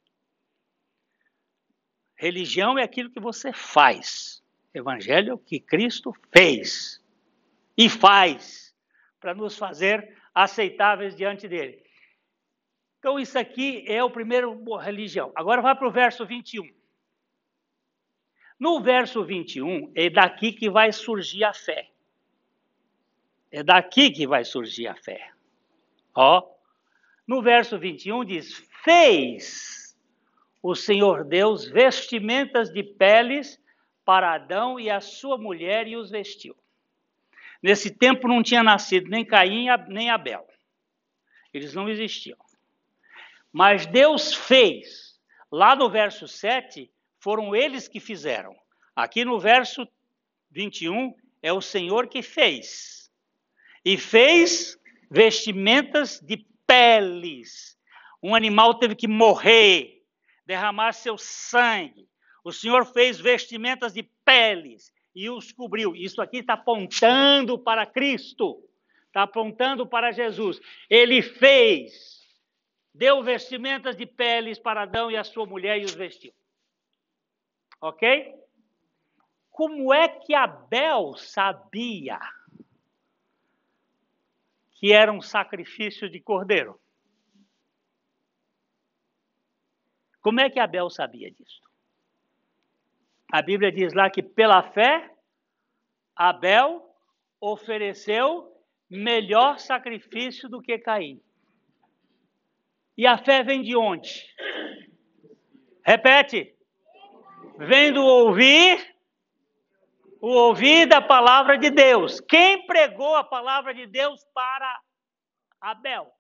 Religião é aquilo que você faz. Evangelho é o que Cristo fez e faz para nos fazer aceitáveis diante dele. Então, isso aqui é o primeiro religião. Agora vai para o verso 21. No verso 21, é daqui que vai surgir a fé. É daqui que vai surgir a fé. Ó, no verso 21 diz: Fez o Senhor Deus vestimentas de peles para Adão e a sua mulher e os vestiu. Nesse tempo não tinha nascido nem Caim nem Abel. Eles não existiam. Mas Deus fez. Lá no verso 7, foram eles que fizeram. Aqui no verso 21, é o Senhor que fez. E fez vestimentas de peles. Um animal teve que morrer, derramar seu sangue. O Senhor fez vestimentas de peles e os cobriu. Isso aqui está apontando para Cristo, está apontando para Jesus. Ele fez deu vestimentas de peles para Adão e a sua mulher e os vestiu. Ok? Como é que Abel sabia que era um sacrifício de cordeiro? Como é que Abel sabia disso? A Bíblia diz lá que pela fé, Abel ofereceu melhor sacrifício do que Caim. E a fé vem de onde? Repete. Vem do ouvir, o ouvir da palavra de Deus. Quem pregou a palavra de Deus para Abel?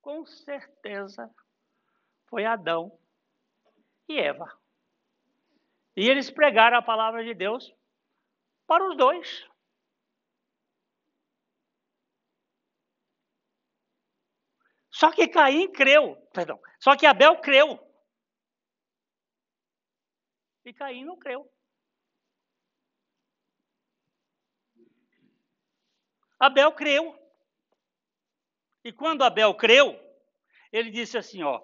Com certeza foi Adão e Eva. E eles pregaram a palavra de Deus para os dois. Só que Caim creu, perdão, só que Abel creu. E Caim não creu. Abel creu. E quando Abel creu, ele disse assim, ó,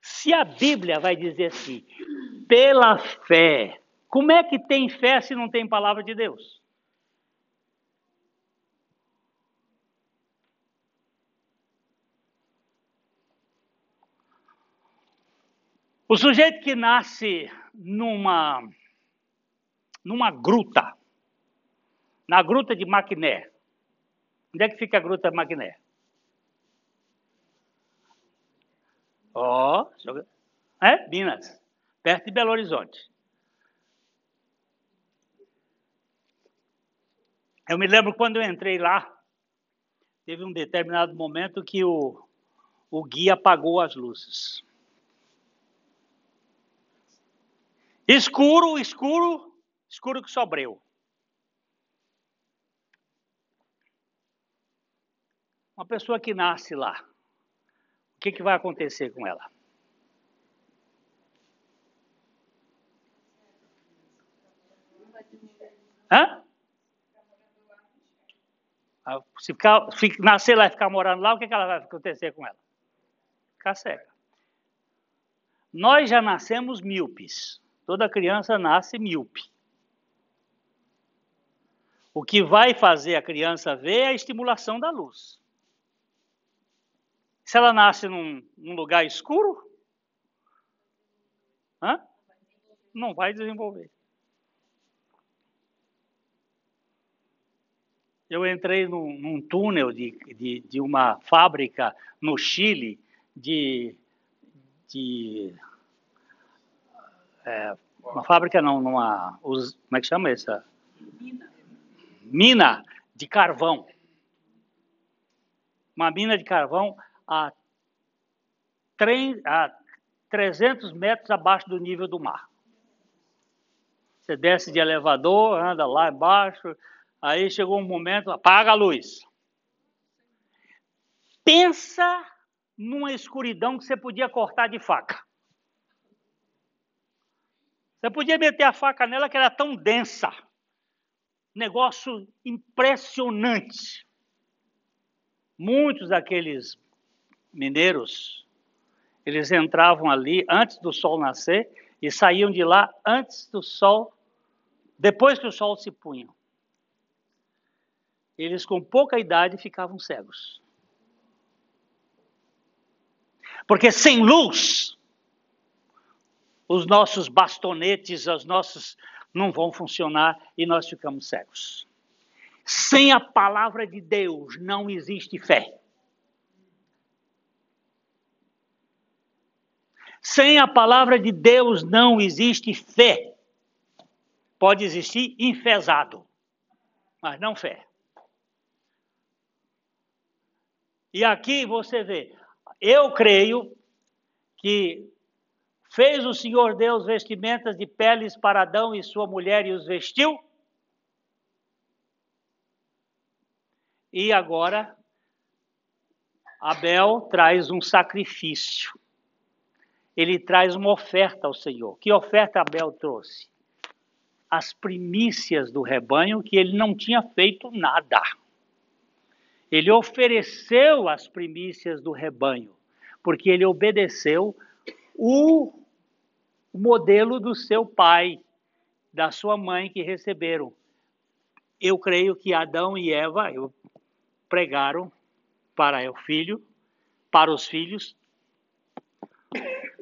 se a Bíblia vai dizer assim, pela fé, como é que tem fé se não tem palavra de Deus? O sujeito que nasce numa numa gruta, na gruta de Maquiné. Onde é que fica a gruta de Maquiné? Ó, oh, é Minas, perto de Belo Horizonte. Eu me lembro quando eu entrei lá, teve um determinado momento que o, o guia apagou as luzes. Escuro, escuro, escuro que sobreu. Uma pessoa que nasce lá, o que, que vai acontecer com ela? Hã? Ah, se, ficar, se nascer lá e ficar morando lá, o que, que ela vai acontecer com ela? Ficar cega. Nós já nascemos míopes. Toda criança nasce míope. O que vai fazer a criança ver é a estimulação da luz. Se ela nasce num, num lugar escuro, hã? não vai desenvolver. Eu entrei num, num túnel de, de, de, uma fábrica no Chile de, de é, uma fábrica não, numa, como é que chama essa? Mina. De carvão. Uma mina de carvão a, a 300 metros abaixo do nível do mar. Você desce de elevador, anda lá embaixo, aí chegou um momento, apaga a luz. Pensa numa escuridão que você podia cortar de faca. Você podia meter a faca nela que era tão densa. Negócio impressionante. Muitos daqueles mineiros, eles entravam ali antes do sol nascer e saíam de lá antes do sol, depois que o sol se punha. Eles com pouca idade ficavam cegos. Porque sem luz, os nossos bastonetes, os nossos não vão funcionar e nós ficamos cegos. Sem a palavra de Deus não existe fé. Sem a palavra de Deus não existe fé. Pode existir enfesado, mas não fé. E aqui você vê, eu creio que Fez o Senhor Deus vestimentas de peles para Adão e sua mulher e os vestiu? E agora, Abel traz um sacrifício. Ele traz uma oferta ao Senhor. Que oferta Abel trouxe? As primícias do rebanho, que ele não tinha feito nada. Ele ofereceu as primícias do rebanho, porque ele obedeceu o o modelo do seu pai, da sua mãe que receberam. Eu creio que Adão e Eva pregaram para o filho, para os filhos,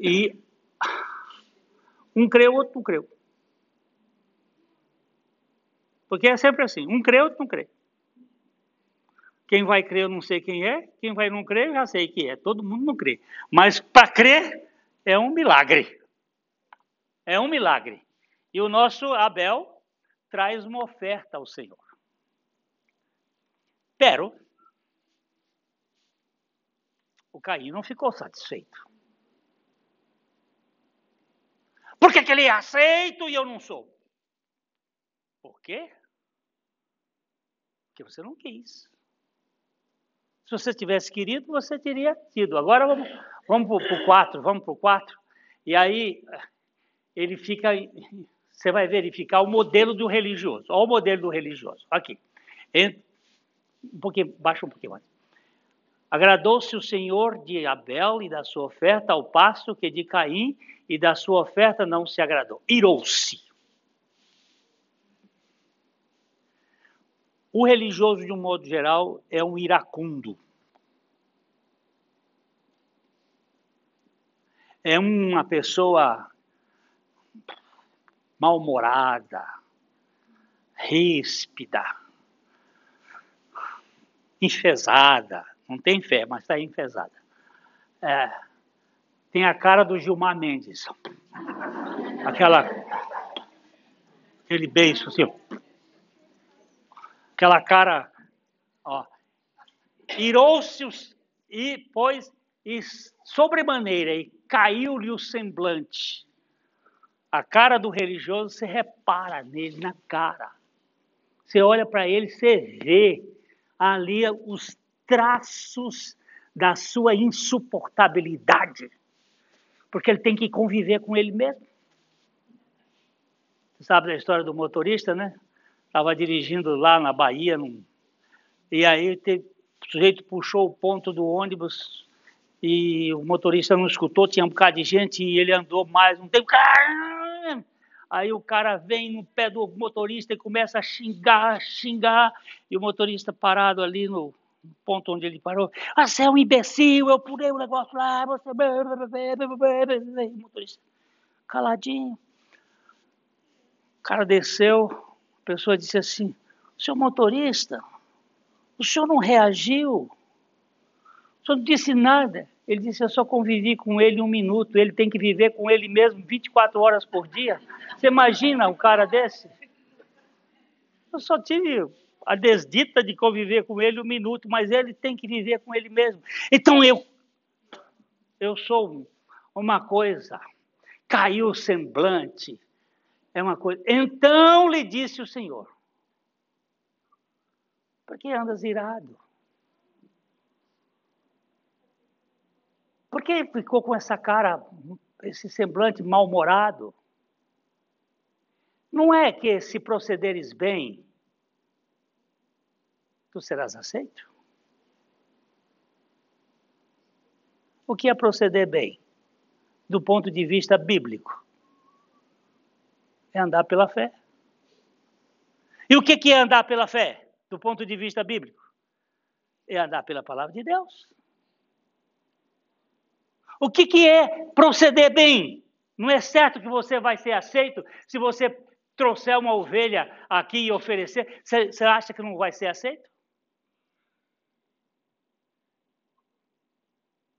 e um creu, outro não creu. Porque é sempre assim, um crê, outro não crê. Quem vai crer eu não sei quem é, quem vai não crer eu já sei quem é. Todo mundo não crê. Mas para crer é um milagre. É um milagre. E o nosso Abel traz uma oferta ao Senhor. Pero, o Caim não ficou satisfeito. Por que, que ele é aceito e eu não sou? Por quê? Porque você não quis. Se você tivesse querido, você teria tido. Agora vamos, vamos para o 4, vamos para o 4. E aí, ele fica, você vai verificar o modelo do religioso. Olha o modelo do religioso, aqui. Um pouquinho, baixa um pouquinho mais. Agradou-se o Senhor de Abel e da sua oferta, ao passo que de Caim e da sua oferta não se agradou. Irou-se. O religioso, de um modo geral, é um iracundo. É uma pessoa mal-humorada, ríspida, enfesada. Não tem fé, mas está enfesada. É, tem a cara do Gilmar Mendes. Aquela, aquele beijo assim. Aquela cara, ó. Irou-se e pois e sobremaneira e caiu-lhe o semblante. A cara do religioso, você repara nele na cara. Você olha para ele, você vê ali os traços da sua insuportabilidade, porque ele tem que conviver com ele mesmo. Você sabe da história do motorista, né? Estava dirigindo lá na Bahia, num... e aí o sujeito puxou o ponto do ônibus e o motorista não escutou, tinha um bocado de gente e ele andou mais um tempo. Aí o cara vem no pé do motorista e começa a xingar, xingar, e o motorista parado ali no, ponto onde ele parou. Ah, você é um imbecil, eu pulei o um negócio lá, você. O motorista, caladinho. O cara desceu, a pessoa disse assim: Seu motorista, o senhor não reagiu? O senhor não disse nada. Ele disse: Eu só convivi com ele um minuto, ele tem que viver com ele mesmo 24 horas por dia. Você imagina um cara desse? Eu só tive a desdita de conviver com ele um minuto, mas ele tem que viver com ele mesmo. Então eu, eu sou uma coisa, caiu o semblante, é uma coisa. Então lhe disse o Senhor: Por que andas irado? Por que ficou com essa cara, esse semblante mal-humorado? Não é que se procederes bem, tu serás aceito? O que é proceder bem? Do ponto de vista bíblico, é andar pela fé. E o que é andar pela fé, do ponto de vista bíblico? É andar pela palavra de Deus. O que, que é proceder bem? Não é certo que você vai ser aceito se você trouxer uma ovelha aqui e oferecer? Você acha que não vai ser aceito?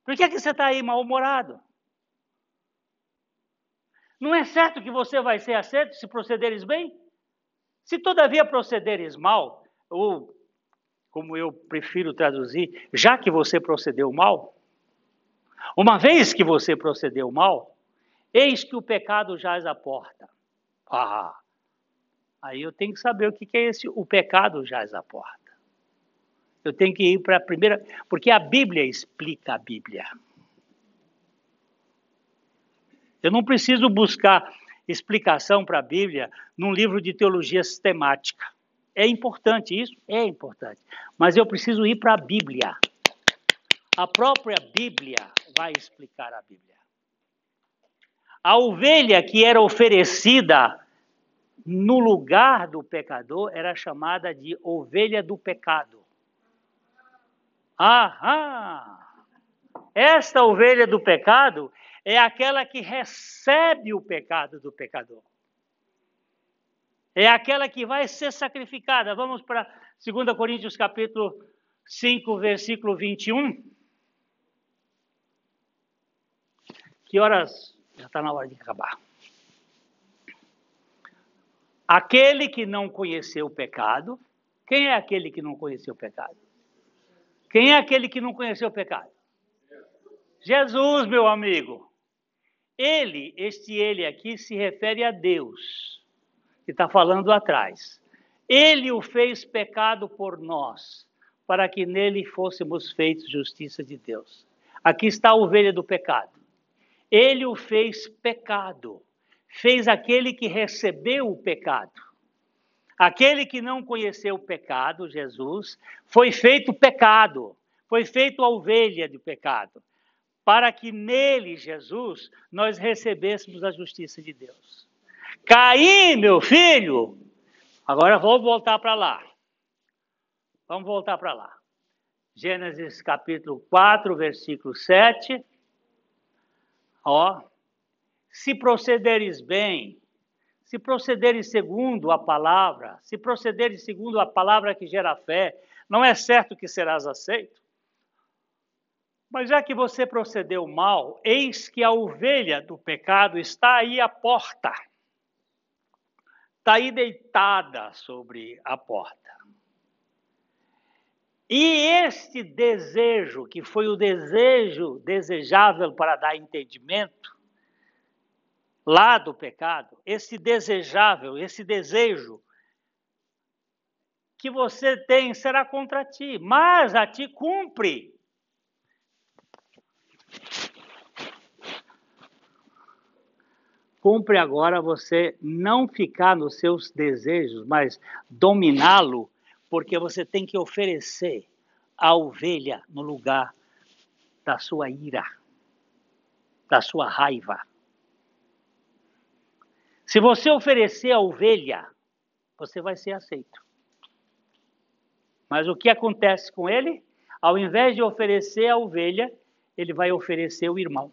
Por que, que você está aí mal-humorado? Não é certo que você vai ser aceito se procederes bem? Se todavia procederes mal, ou como eu prefiro traduzir, já que você procedeu mal, uma vez que você procedeu mal, eis que o pecado jaz à porta. Ah, aí eu tenho que saber o que é esse, o pecado jaz à porta. Eu tenho que ir para a primeira, porque a Bíblia explica a Bíblia. Eu não preciso buscar explicação para a Bíblia num livro de teologia sistemática. É importante isso? É importante. Mas eu preciso ir para a Bíblia. A própria Bíblia vai explicar a Bíblia. A ovelha que era oferecida no lugar do pecador era chamada de ovelha do pecado. Aham! Esta ovelha do pecado é aquela que recebe o pecado do pecador. É aquela que vai ser sacrificada. Vamos para 2 Coríntios capítulo 5, versículo 21. Que horas? Já está na hora de acabar. Aquele que não conheceu o pecado, quem é aquele que não conheceu o pecado? Quem é aquele que não conheceu o pecado? Jesus, meu amigo. Ele, este ele aqui, se refere a Deus, que está falando atrás. Ele o fez pecado por nós, para que nele fôssemos feitos justiça de Deus. Aqui está a ovelha do pecado ele o fez pecado. Fez aquele que recebeu o pecado. Aquele que não conheceu o pecado, Jesus, foi feito pecado, foi feito a ovelha do pecado, para que nele, Jesus, nós recebêssemos a justiça de Deus. Caim, meu filho, agora vamos voltar para lá. Vamos voltar para lá. Gênesis capítulo 4, versículo 7. Ó, se procederes bem, se procederes segundo a palavra, se procederes segundo a palavra que gera fé, não é certo que serás aceito? Mas já que você procedeu mal, eis que a ovelha do pecado está aí à porta. Está aí deitada sobre a porta. E este desejo, que foi o desejo desejável para dar entendimento, lá do pecado, esse desejável, esse desejo que você tem será contra ti, mas a ti cumpre. Cumpre agora você não ficar nos seus desejos, mas dominá-lo porque você tem que oferecer a ovelha no lugar da sua ira, da sua raiva. Se você oferecer a ovelha, você vai ser aceito. Mas o que acontece com ele? Ao invés de oferecer a ovelha, ele vai oferecer o irmão.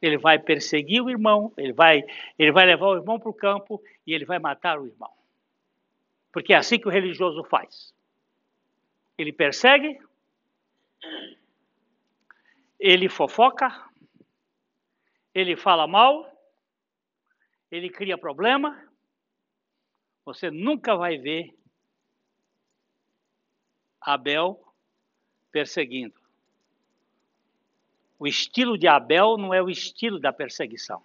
Ele vai perseguir o irmão, ele vai, ele vai levar o irmão para o campo e ele vai matar o irmão. Porque é assim que o religioso faz. Ele persegue, ele fofoca, ele fala mal, ele cria problema. Você nunca vai ver Abel perseguindo. O estilo de Abel não é o estilo da perseguição.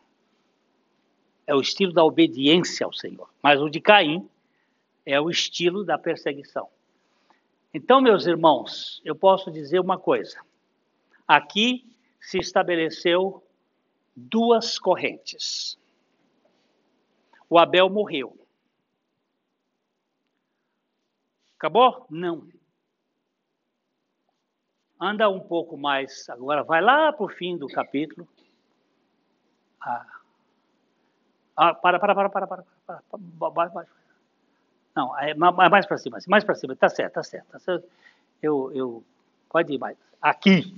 É o estilo da obediência ao Senhor. Mas o de Caim é o estilo da perseguição. Então, meus irmãos, eu posso dizer uma coisa. Aqui se estabeleceu duas correntes. O Abel morreu. Acabou? Não. Anda um pouco mais, agora vai lá para o fim do capítulo. Ah. Ah, para, para, para, para, para, para, para, para, para. Não, é mais para cima, mais para cima. Tá certo, tá certo. Tá certo. Eu, eu, pode ir mais. Aqui,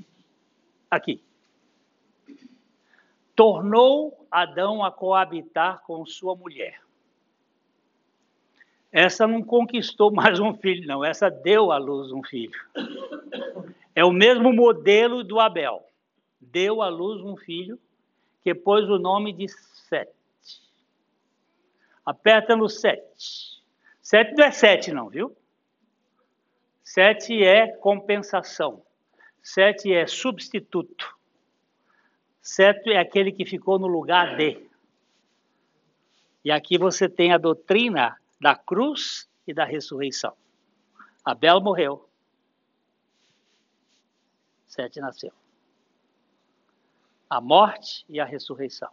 aqui. Tornou Adão a coabitar com sua mulher. Essa não conquistou mais um filho, não. Essa deu à luz um filho. É o mesmo modelo do Abel. Deu à luz um filho que pôs o nome de Sete. Aperta no Sete. Sete não é sete, não, viu? Sete é compensação. Sete é substituto. Sete é aquele que ficou no lugar de. E aqui você tem a doutrina da cruz e da ressurreição. Abel morreu. Sete nasceu. A morte e a ressurreição.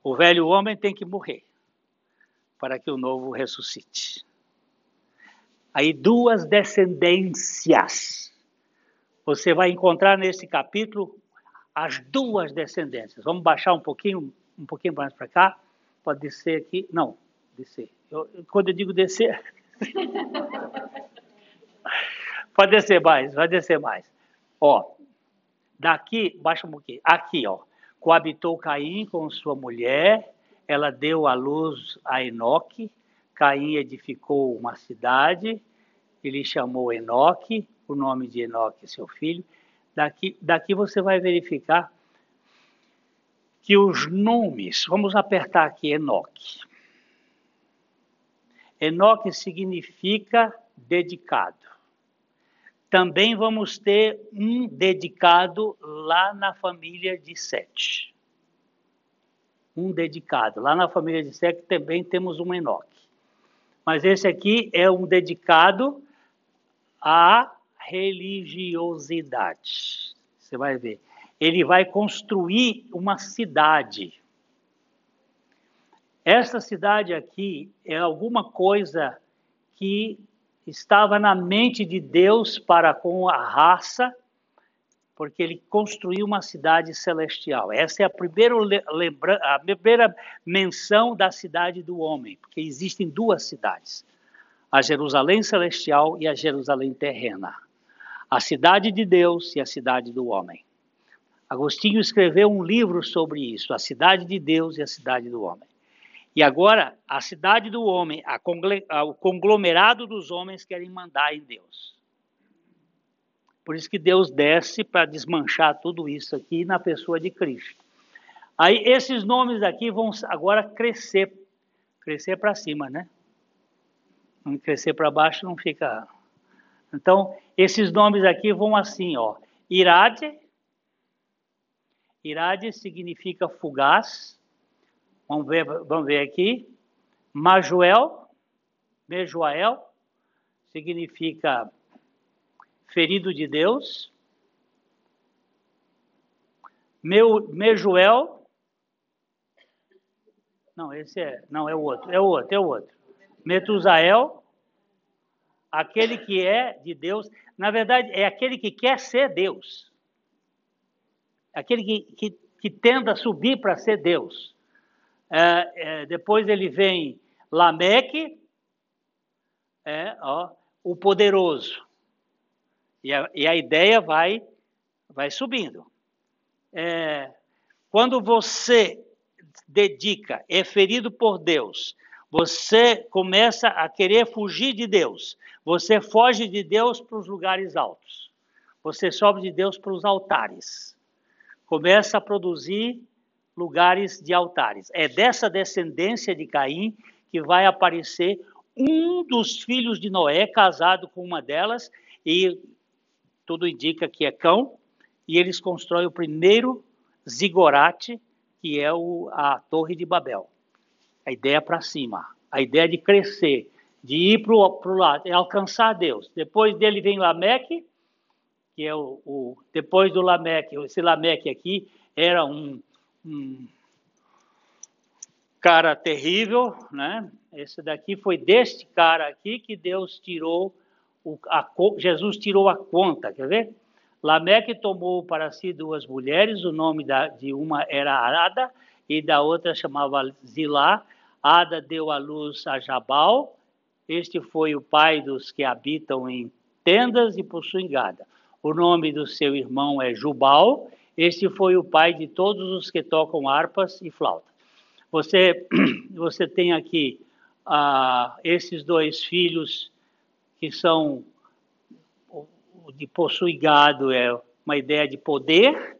O velho homem tem que morrer para que o novo ressuscite. Aí duas descendências. Você vai encontrar nesse capítulo as duas descendências. Vamos baixar um pouquinho, um pouquinho mais para cá. Pode descer aqui. Não, descer. Eu, quando eu digo descer, [LAUGHS] pode descer mais, vai descer mais. Ó, daqui, baixa um pouquinho. Aqui, ó. Coabitou Caim com sua mulher ela deu à luz a Enoque, Caim edificou uma cidade, ele chamou Enoque, o nome de Enoque, seu filho. Daqui, daqui você vai verificar que os nomes, vamos apertar aqui Enoque. Enoque significa dedicado. Também vamos ter um dedicado lá na família de Sete um dedicado. Lá na família de Sec também temos um Enoque. Mas esse aqui é um dedicado à religiosidade. Você vai ver. Ele vai construir uma cidade. Essa cidade aqui é alguma coisa que estava na mente de Deus para com a raça, porque ele construiu uma cidade celestial. Essa é a primeira, lembra, a primeira menção da cidade do homem, porque existem duas cidades: a Jerusalém celestial e a Jerusalém terrena. A cidade de Deus e a cidade do homem. Agostinho escreveu um livro sobre isso, a cidade de Deus e a cidade do homem. E agora, a cidade do homem, a, o conglomerado dos homens querem mandar em Deus. Por isso que Deus desce para desmanchar tudo isso aqui na pessoa de Cristo. Aí esses nomes aqui vão agora crescer, crescer para cima, né? Crescer para baixo não fica. Então, esses nomes aqui vão assim, ó. Irade. Irade significa fugaz. Vamos ver, vamos ver aqui. Majuel, Mejuael, significa ferido de Deus. Meu, Mejuel, não, esse é, não, é o outro, é o outro, é o outro. Metusael, aquele que é de Deus, na verdade, é aquele que quer ser Deus. Aquele que, que, que a subir para ser Deus. É, é, depois ele vem Lameque, é, ó, o poderoso. E a, e a, ideia vai, vai subindo. É, quando você dedica, é ferido por Deus, você começa a querer fugir de Deus. Você foge de Deus para os lugares altos. Você sobe de Deus para os altares. Começa a produzir lugares de altares. É dessa descendência de Caim que vai aparecer um dos filhos de Noé casado com uma delas e tudo indica que é cão e eles constroem o primeiro zigorate que é o, a Torre de Babel. A ideia é para cima, a ideia de crescer, de ir para o lado, é alcançar Deus. Depois dele vem Lameque, que é o, o depois do Lameque, esse Lameque aqui era um um cara terrível, né? Esse daqui foi deste cara aqui que Deus tirou, o, a, Jesus tirou a conta, quer ver? Lameque tomou para si duas mulheres, o nome da, de uma era Ada e da outra chamava Zilá. Ada deu à luz a Jabal, este foi o pai dos que habitam em tendas e possuem gada. O nome do seu irmão é Jubal, este foi o pai de todos os que tocam harpas e flauta. Você, [CLEARS THROAT] você tem aqui ah, esses dois filhos que são de possuir gado é uma ideia de poder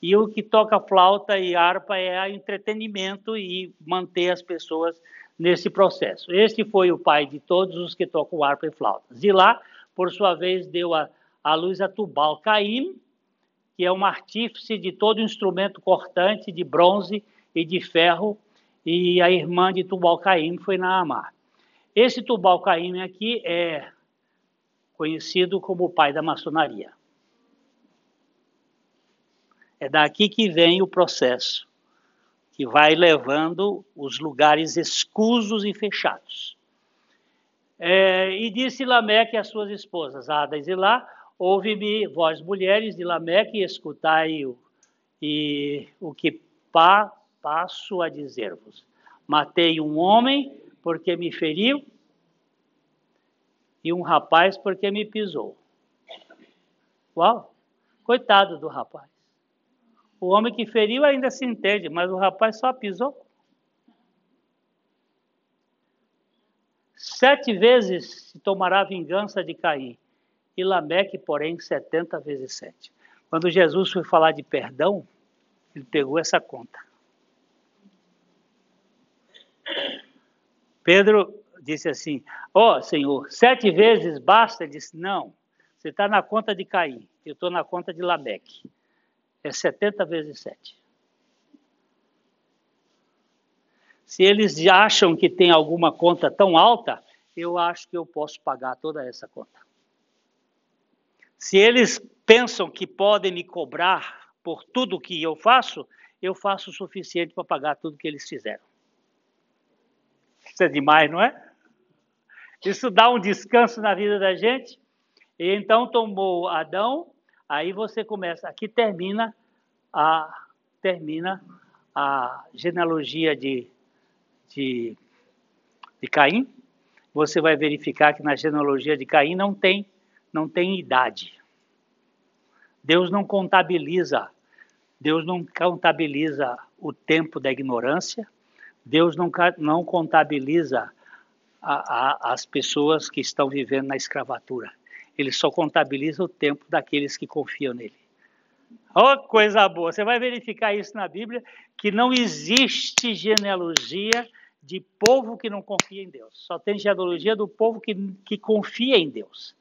e o que toca flauta e harpa é entretenimento e manter as pessoas nesse processo. Este foi o pai de todos os que tocam harpa e flauta. Zilá, por sua vez, deu a, a luz a Tubal Caim, que é um artífice de todo instrumento cortante de bronze e de ferro, e a irmã de Tubal-Caim foi Naamar. Esse Tubal-Caim aqui é conhecido como o pai da maçonaria. É daqui que vem o processo, que vai levando os lugares escusos e fechados. É, e disse Lameque às suas esposas, Ada e Zilá, Ouve-me, vós mulheres de Lameque, escutai-o, e o que pa, passo a dizer-vos. Matei um homem porque me feriu, e um rapaz porque me pisou. Uau! Coitado do rapaz. O homem que feriu ainda se entende, mas o rapaz só pisou. Sete vezes se tomará vingança de Caim, e Lameque, porém, 70 vezes 7. Quando Jesus foi falar de perdão, ele pegou essa conta. Pedro disse assim: Ó oh, Senhor, sete vezes basta? Ele disse: Não, você está na conta de Caim, eu estou na conta de Lameque. É 70 vezes 7. Se eles acham que tem alguma conta tão alta, eu acho que eu posso pagar toda essa conta. Se eles pensam que podem me cobrar por tudo que eu faço, eu faço o suficiente para pagar tudo que eles fizeram. Isso é demais, não é? Isso dá um descanso na vida da gente. E então tomou Adão, aí você começa, aqui termina a termina a genealogia de, de, de Caim. Você vai verificar que na genealogia de Caim não tem não tem idade. Deus não contabiliza, Deus não contabiliza o tempo da ignorância, Deus não, não contabiliza a, a, as pessoas que estão vivendo na escravatura. Ele só contabiliza o tempo daqueles que confiam nele. Oh, coisa boa! Você vai verificar isso na Bíblia, que não existe genealogia de povo que não confia em Deus. Só tem genealogia do povo que, que confia em Deus.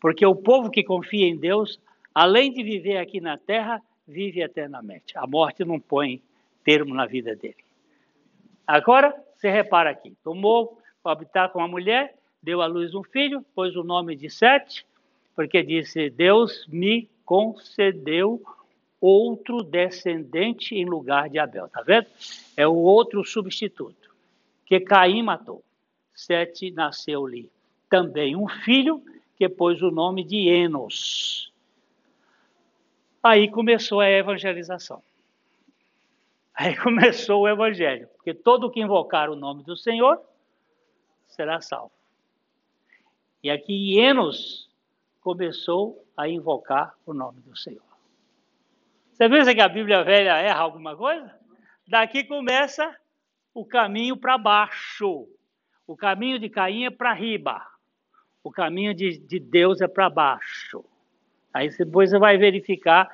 Porque o povo que confia em Deus, além de viver aqui na terra, vive eternamente. A morte não põe termo na vida dele. Agora, você repara aqui: tomou habitar com a mulher, deu à luz um filho, pôs o nome de Sete, porque disse: Deus me concedeu outro descendente em lugar de Abel. Tá vendo? É o outro substituto que Caim matou. Sete nasceu-lhe também um filho que pôs o nome de Enos. Aí começou a evangelização. Aí [LAUGHS] começou o evangelho, porque todo que invocar o nome do Senhor será salvo. E aqui Enos começou a invocar o nome do Senhor. Você pensa que a Bíblia velha erra alguma coisa? Daqui começa o caminho para baixo. O caminho de Caim é para riba. O caminho de, de Deus é para baixo. Aí depois você vai verificar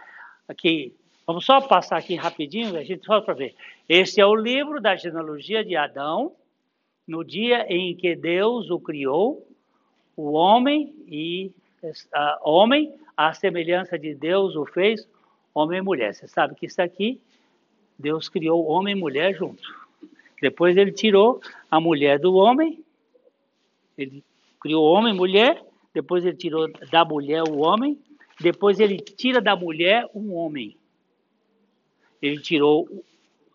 aqui. Vamos só passar aqui rapidinho, a gente só para ver. Este é o livro da genealogia de Adão, no dia em que Deus o criou, o homem e uh, homem, a semelhança de Deus o fez, homem e mulher. Você sabe que isso aqui, Deus criou homem e mulher junto. Depois ele tirou a mulher do homem, ele criou homem e mulher, depois ele tirou da mulher o homem, depois ele tira da mulher um homem. Ele tirou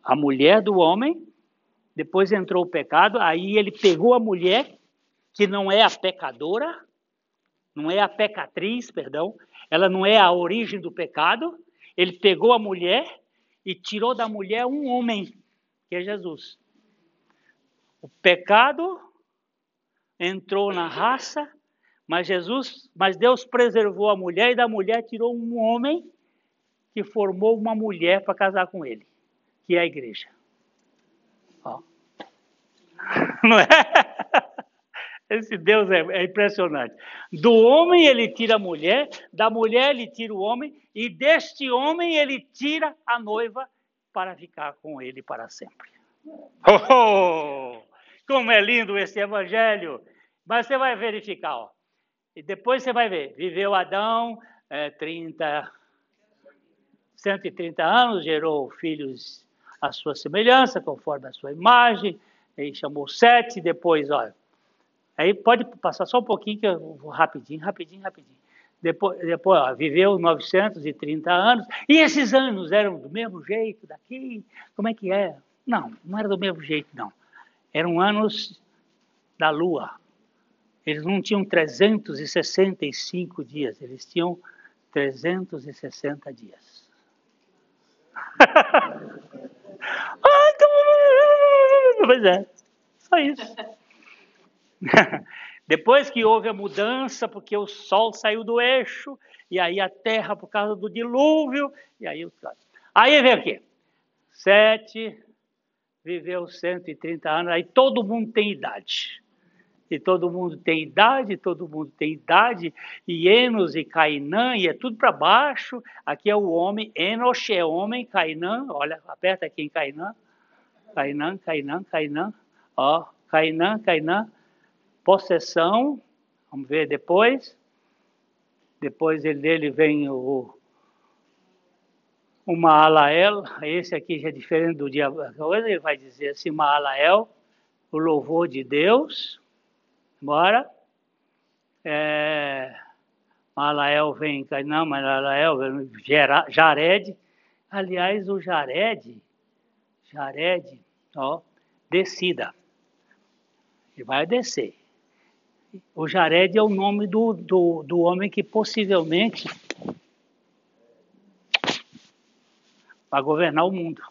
a mulher do homem, depois entrou o pecado, aí ele pegou a mulher, que não é a pecadora, não é a pecatriz, perdão, ela não é a origem do pecado, ele pegou a mulher e tirou da mulher um homem, que é Jesus. O pecado entrou na raça, mas Jesus, mas Deus preservou a mulher e da mulher tirou um homem que formou uma mulher para casar com ele, que é a igreja. [LAUGHS] Não é? Esse Deus é, é, impressionante. Do homem ele tira a mulher, da mulher ele tira o homem, e deste homem ele tira a noiva para ficar com ele para sempre. Oh, como é lindo esse evangelho! Mas você vai verificar, ó. E depois você vai ver. Viveu Adão é, 30, 130 anos, gerou filhos à sua semelhança, conforme a sua imagem, e chamou sete, depois, olha. Aí pode passar só um pouquinho, que eu vou rapidinho, rapidinho, rapidinho. Depois, depois ó, viveu 930 anos, e esses anos eram do mesmo jeito daqui? Como é que é? Não, não era do mesmo jeito, não. Eram anos da lua, eles não tinham 365 dias, eles tinham 360 dias. [LAUGHS] [LAUGHS] pois é, só isso. [LAUGHS] Depois que houve a mudança, porque o sol saiu do eixo, e aí a terra por causa do dilúvio, e aí o Aí vem aqui. Sete, viveu 130 anos, aí todo mundo tem idade e todo mundo tem idade, todo mundo tem idade, e Enos e Cainã, e é tudo para baixo. Aqui é o homem, Enos é homem, Cainã, olha, aperta aqui em Cainã. Cainã, Cainã, Cainã, ó, Cainã, Cainã, possessão, vamos ver depois. Depois dele vem o, o Maalael, esse aqui já é diferente do dia, ele vai dizer assim, Maalael, o louvor de Deus, Bora. É, Malael vem, não, Malael vem, Jared. Aliás, o Jared, Jared, ó, descida. Ele vai descer. O Jared é o nome do, do, do homem que possivelmente vai governar o mundo.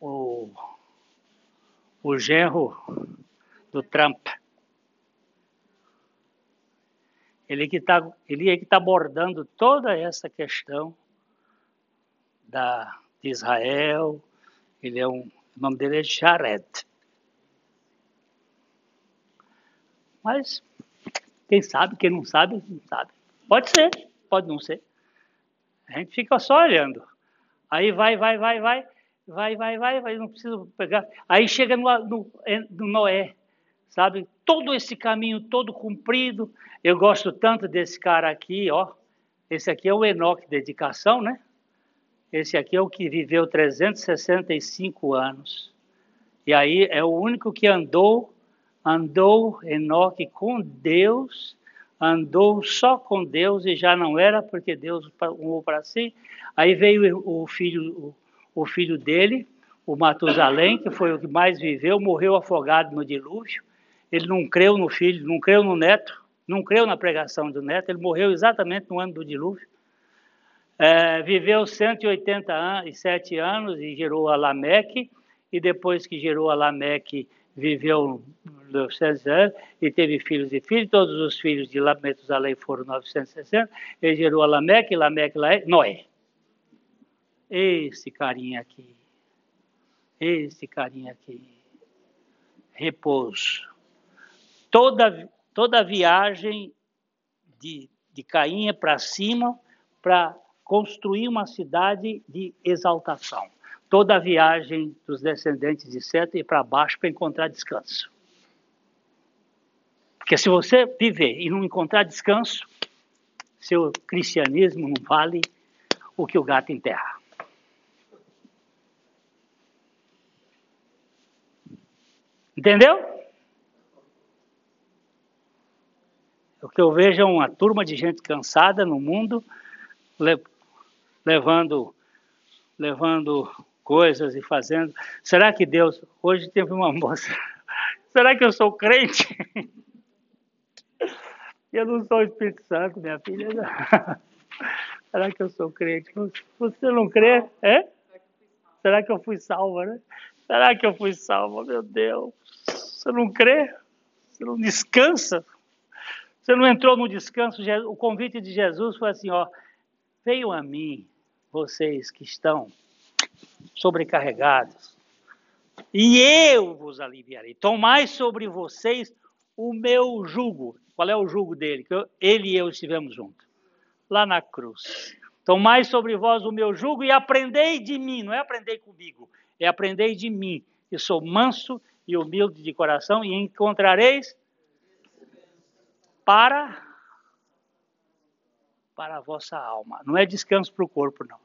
O, o genro do Trump. Ele que está ele é que está abordando toda essa questão da de Israel. Ele é um, o nome dele é Jared. Mas quem sabe, quem não sabe, não sabe. Pode ser, pode não ser. A gente fica só olhando. Aí vai, vai, vai, vai, vai, vai, vai, vai, não precisa pegar. Aí chega no, no, no Noé, sabe? Todo esse caminho todo comprido. Eu gosto tanto desse cara aqui, ó. Esse aqui é o Enoque Dedicação, né? Esse aqui é o que viveu 365 anos. E aí é o único que andou andou Enoque com Deus, andou só com Deus e já não era porque Deus o para si. Aí veio o filho, o, filho dele, o Matusalém, que foi o que mais viveu, morreu afogado no dilúvio. Ele não creu no filho, não creu no neto, não creu na pregação do neto, ele morreu exatamente no ano do dilúvio. É, viveu 187 anos e gerou a Lameque, e depois que gerou a Lameque, viveu 900 anos e teve filhos e filhos. Todos os filhos de Metusalém foram 960. Ele gerou a Lameque, Lameque, Noé. Esse carinha aqui. Esse carinha aqui. Repouso. Toda, toda viagem de, de Cainha para cima para construir uma cidade de exaltação toda a viagem dos descendentes de Sete e para baixo para encontrar descanso. Porque se você viver e não encontrar descanso, seu cristianismo não vale o que o gato enterra. Entendeu? O que eu vejo é uma turma de gente cansada no mundo, levando, levando coisas e fazendo. Será que Deus. Hoje teve uma moça. [LAUGHS] Será que eu sou crente? [LAUGHS] Eu não sou Espírito Santo, minha filha. [LAUGHS] Será que eu sou crente? Você não crê? É? Será que eu fui salva, né? Será que eu fui salva? Meu Deus. Você não crê? Você não descansa? Você não entrou no descanso? O convite de Jesus foi assim, ó. Venham a mim, vocês que estão sobrecarregados, e eu vos aliviarei. Tomai sobre vocês o meu jugo. Qual é o jugo dele? Que eu, ele e eu estivemos juntos. Lá na cruz. Tomai sobre vós o meu jugo e aprendei de mim. Não é aprendei comigo, é aprendei de mim, que sou manso e humilde de coração, e encontrareis para para a vossa alma. Não é descanso para o corpo, não.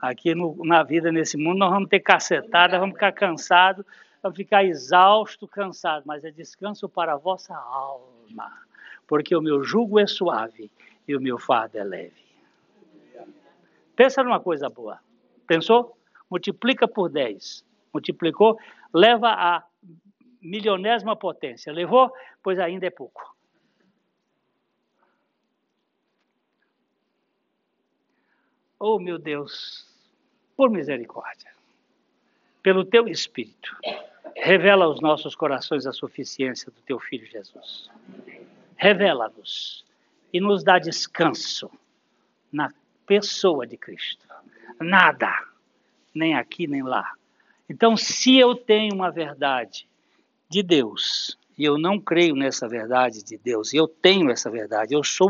Aqui no, na vida, nesse mundo, nós vamos ter cacetada, vamos ficar cansados, vamos ficar exausto, cansado, mas é descanso para a vossa alma, porque o meu jugo é suave e o meu fardo é leve. Pensa numa coisa boa. Pensou? Multiplica por 10. Multiplicou, leva a milionésima potência. Levou? Pois ainda é pouco. Oh, meu Deus, por misericórdia, pelo teu Espírito, revela aos nossos corações a suficiência do teu Filho Jesus. Revela-nos e nos dá descanso na pessoa de Cristo. Nada, nem aqui nem lá. Então, se eu tenho uma verdade de Deus, e eu não creio nessa verdade de Deus, e eu tenho essa verdade. Eu sou,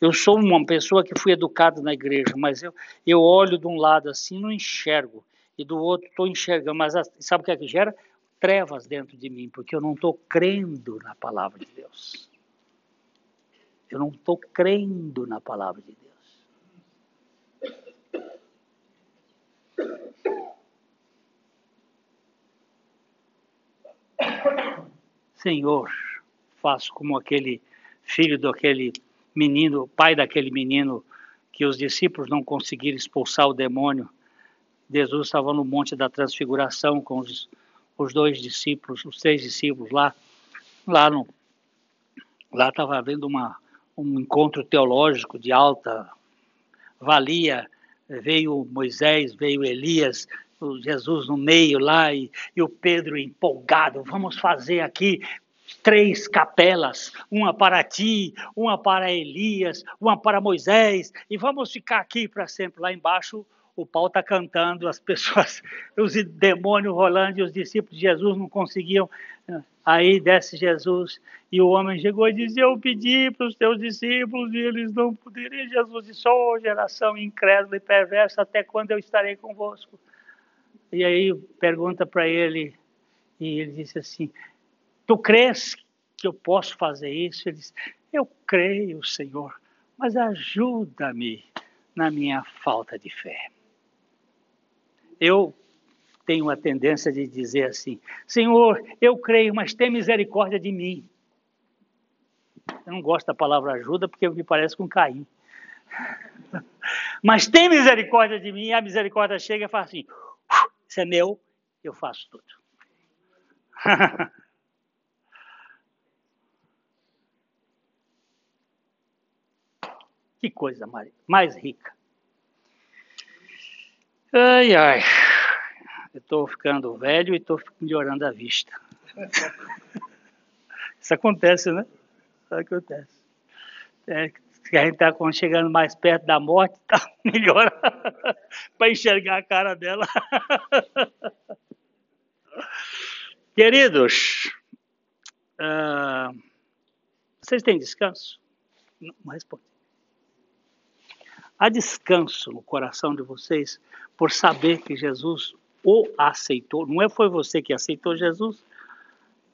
eu sou uma pessoa que fui educada na igreja, mas eu, eu olho de um lado assim não enxergo, e do outro estou enxergando. Mas sabe o que é que gera? Trevas dentro de mim, porque eu não estou crendo na palavra de Deus. Eu não estou crendo na palavra de Deus. Senhor, faço como aquele filho daquele menino, pai daquele menino que os discípulos não conseguiram expulsar o demônio. Jesus estava no Monte da Transfiguração com os, os dois discípulos, os três discípulos lá, lá no lá estava havendo uma, um encontro teológico de alta valia, veio Moisés, veio Elias, Jesus no meio lá e, e o Pedro empolgado, vamos fazer aqui três capelas, uma para ti, uma para Elias, uma para Moisés, e vamos ficar aqui para sempre. Lá embaixo o pau está cantando, as [LAUGHS] pessoas, os demônios rolando e os discípulos de Jesus não conseguiam. Aí desce Jesus e o homem chegou e disse: Eu pedi para os teus discípulos e eles não poderiam. Jesus disse: Ó oh, geração incrédula e perversa, até quando eu estarei convosco? E aí pergunta para ele, e ele disse assim: Tu crês que eu posso fazer isso? Ele disse: Eu creio, Senhor, mas ajuda-me na minha falta de fé. Eu tenho a tendência de dizer assim: Senhor, eu creio, mas tem misericórdia de mim. Eu não gosto da palavra ajuda porque me parece com Caim. [LAUGHS] Mas tem misericórdia de mim, a misericórdia chega e fala assim: isso é meu, eu faço tudo. [LAUGHS] que coisa mais, mais rica. Ai, ai. Eu estou ficando velho e estou melhorando a vista. [LAUGHS] Isso acontece, né? Isso acontece. É, que a gente está chegando mais perto da morte, está [LAUGHS] melhor [LAUGHS] para enxergar a cara dela. [LAUGHS] Queridos, uh, vocês têm descanso? Não, não responde. Há descanso no coração de vocês por saber que Jesus o aceitou. Não é foi você que aceitou Jesus?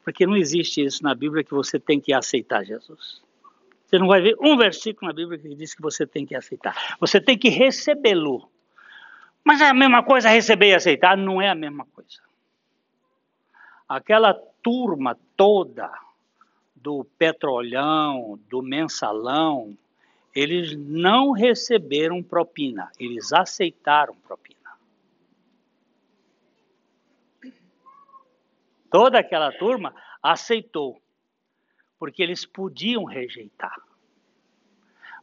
Porque não existe isso na Bíblia que você tem que aceitar Jesus. Você não vai ver um versículo na Bíblia que diz que você tem que aceitar. Você tem que recebê-lo. Mas é a mesma coisa receber e aceitar? Não é a mesma coisa. Aquela turma toda do petrolão, do mensalão, eles não receberam propina, eles aceitaram propina. Toda aquela turma aceitou porque eles podiam rejeitar.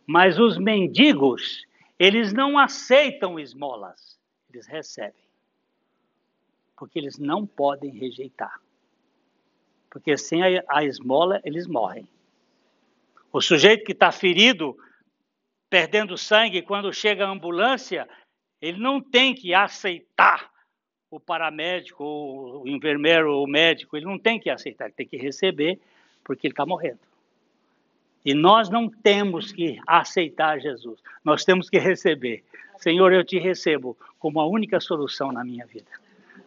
Mas os mendigos, eles não aceitam esmolas, eles recebem. Porque eles não podem rejeitar. Porque sem a, esmola, eles morrem. O sujeito que está ferido, perdendo sangue, quando chega a ambulância, ele não tem que aceitar o paramédico, o enfermeiro, o médico, ele não tem que aceitar, ele tem que receber porque ele está morrendo. E nós não temos que aceitar Jesus, nós temos que receber. Senhor, eu te recebo como a única solução na minha vida.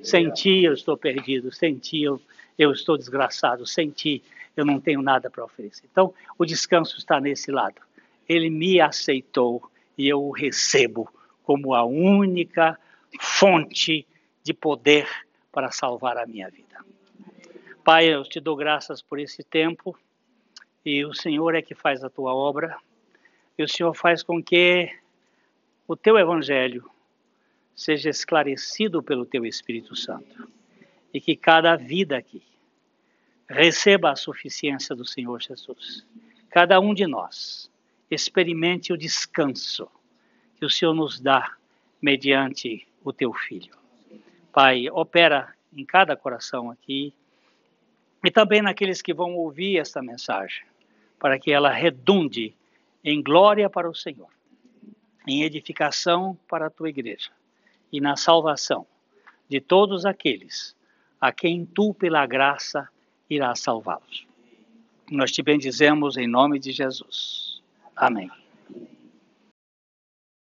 Sem ti eu estou perdido, sem ti eu, eu estou desgraçado, sem ti eu não tenho nada para oferecer. Então, o descanso está nesse lado. Ele me aceitou e eu o recebo como a única fonte de poder para salvar a minha vida. Pai, eu te dou graças por esse tempo e o Senhor é que faz a tua obra e o Senhor faz com que o teu evangelho seja esclarecido pelo teu Espírito Santo e que cada vida aqui receba a suficiência do Senhor Jesus. Cada um de nós experimente o descanso que o Senhor nos dá mediante o teu filho. Pai, opera em cada coração aqui e também naqueles que vão ouvir esta mensagem, para que ela redunde em glória para o Senhor, em edificação para a tua igreja e na salvação de todos aqueles a quem tu, pela graça, irás salvá-los. Nós te bendizemos em nome de Jesus. Amém.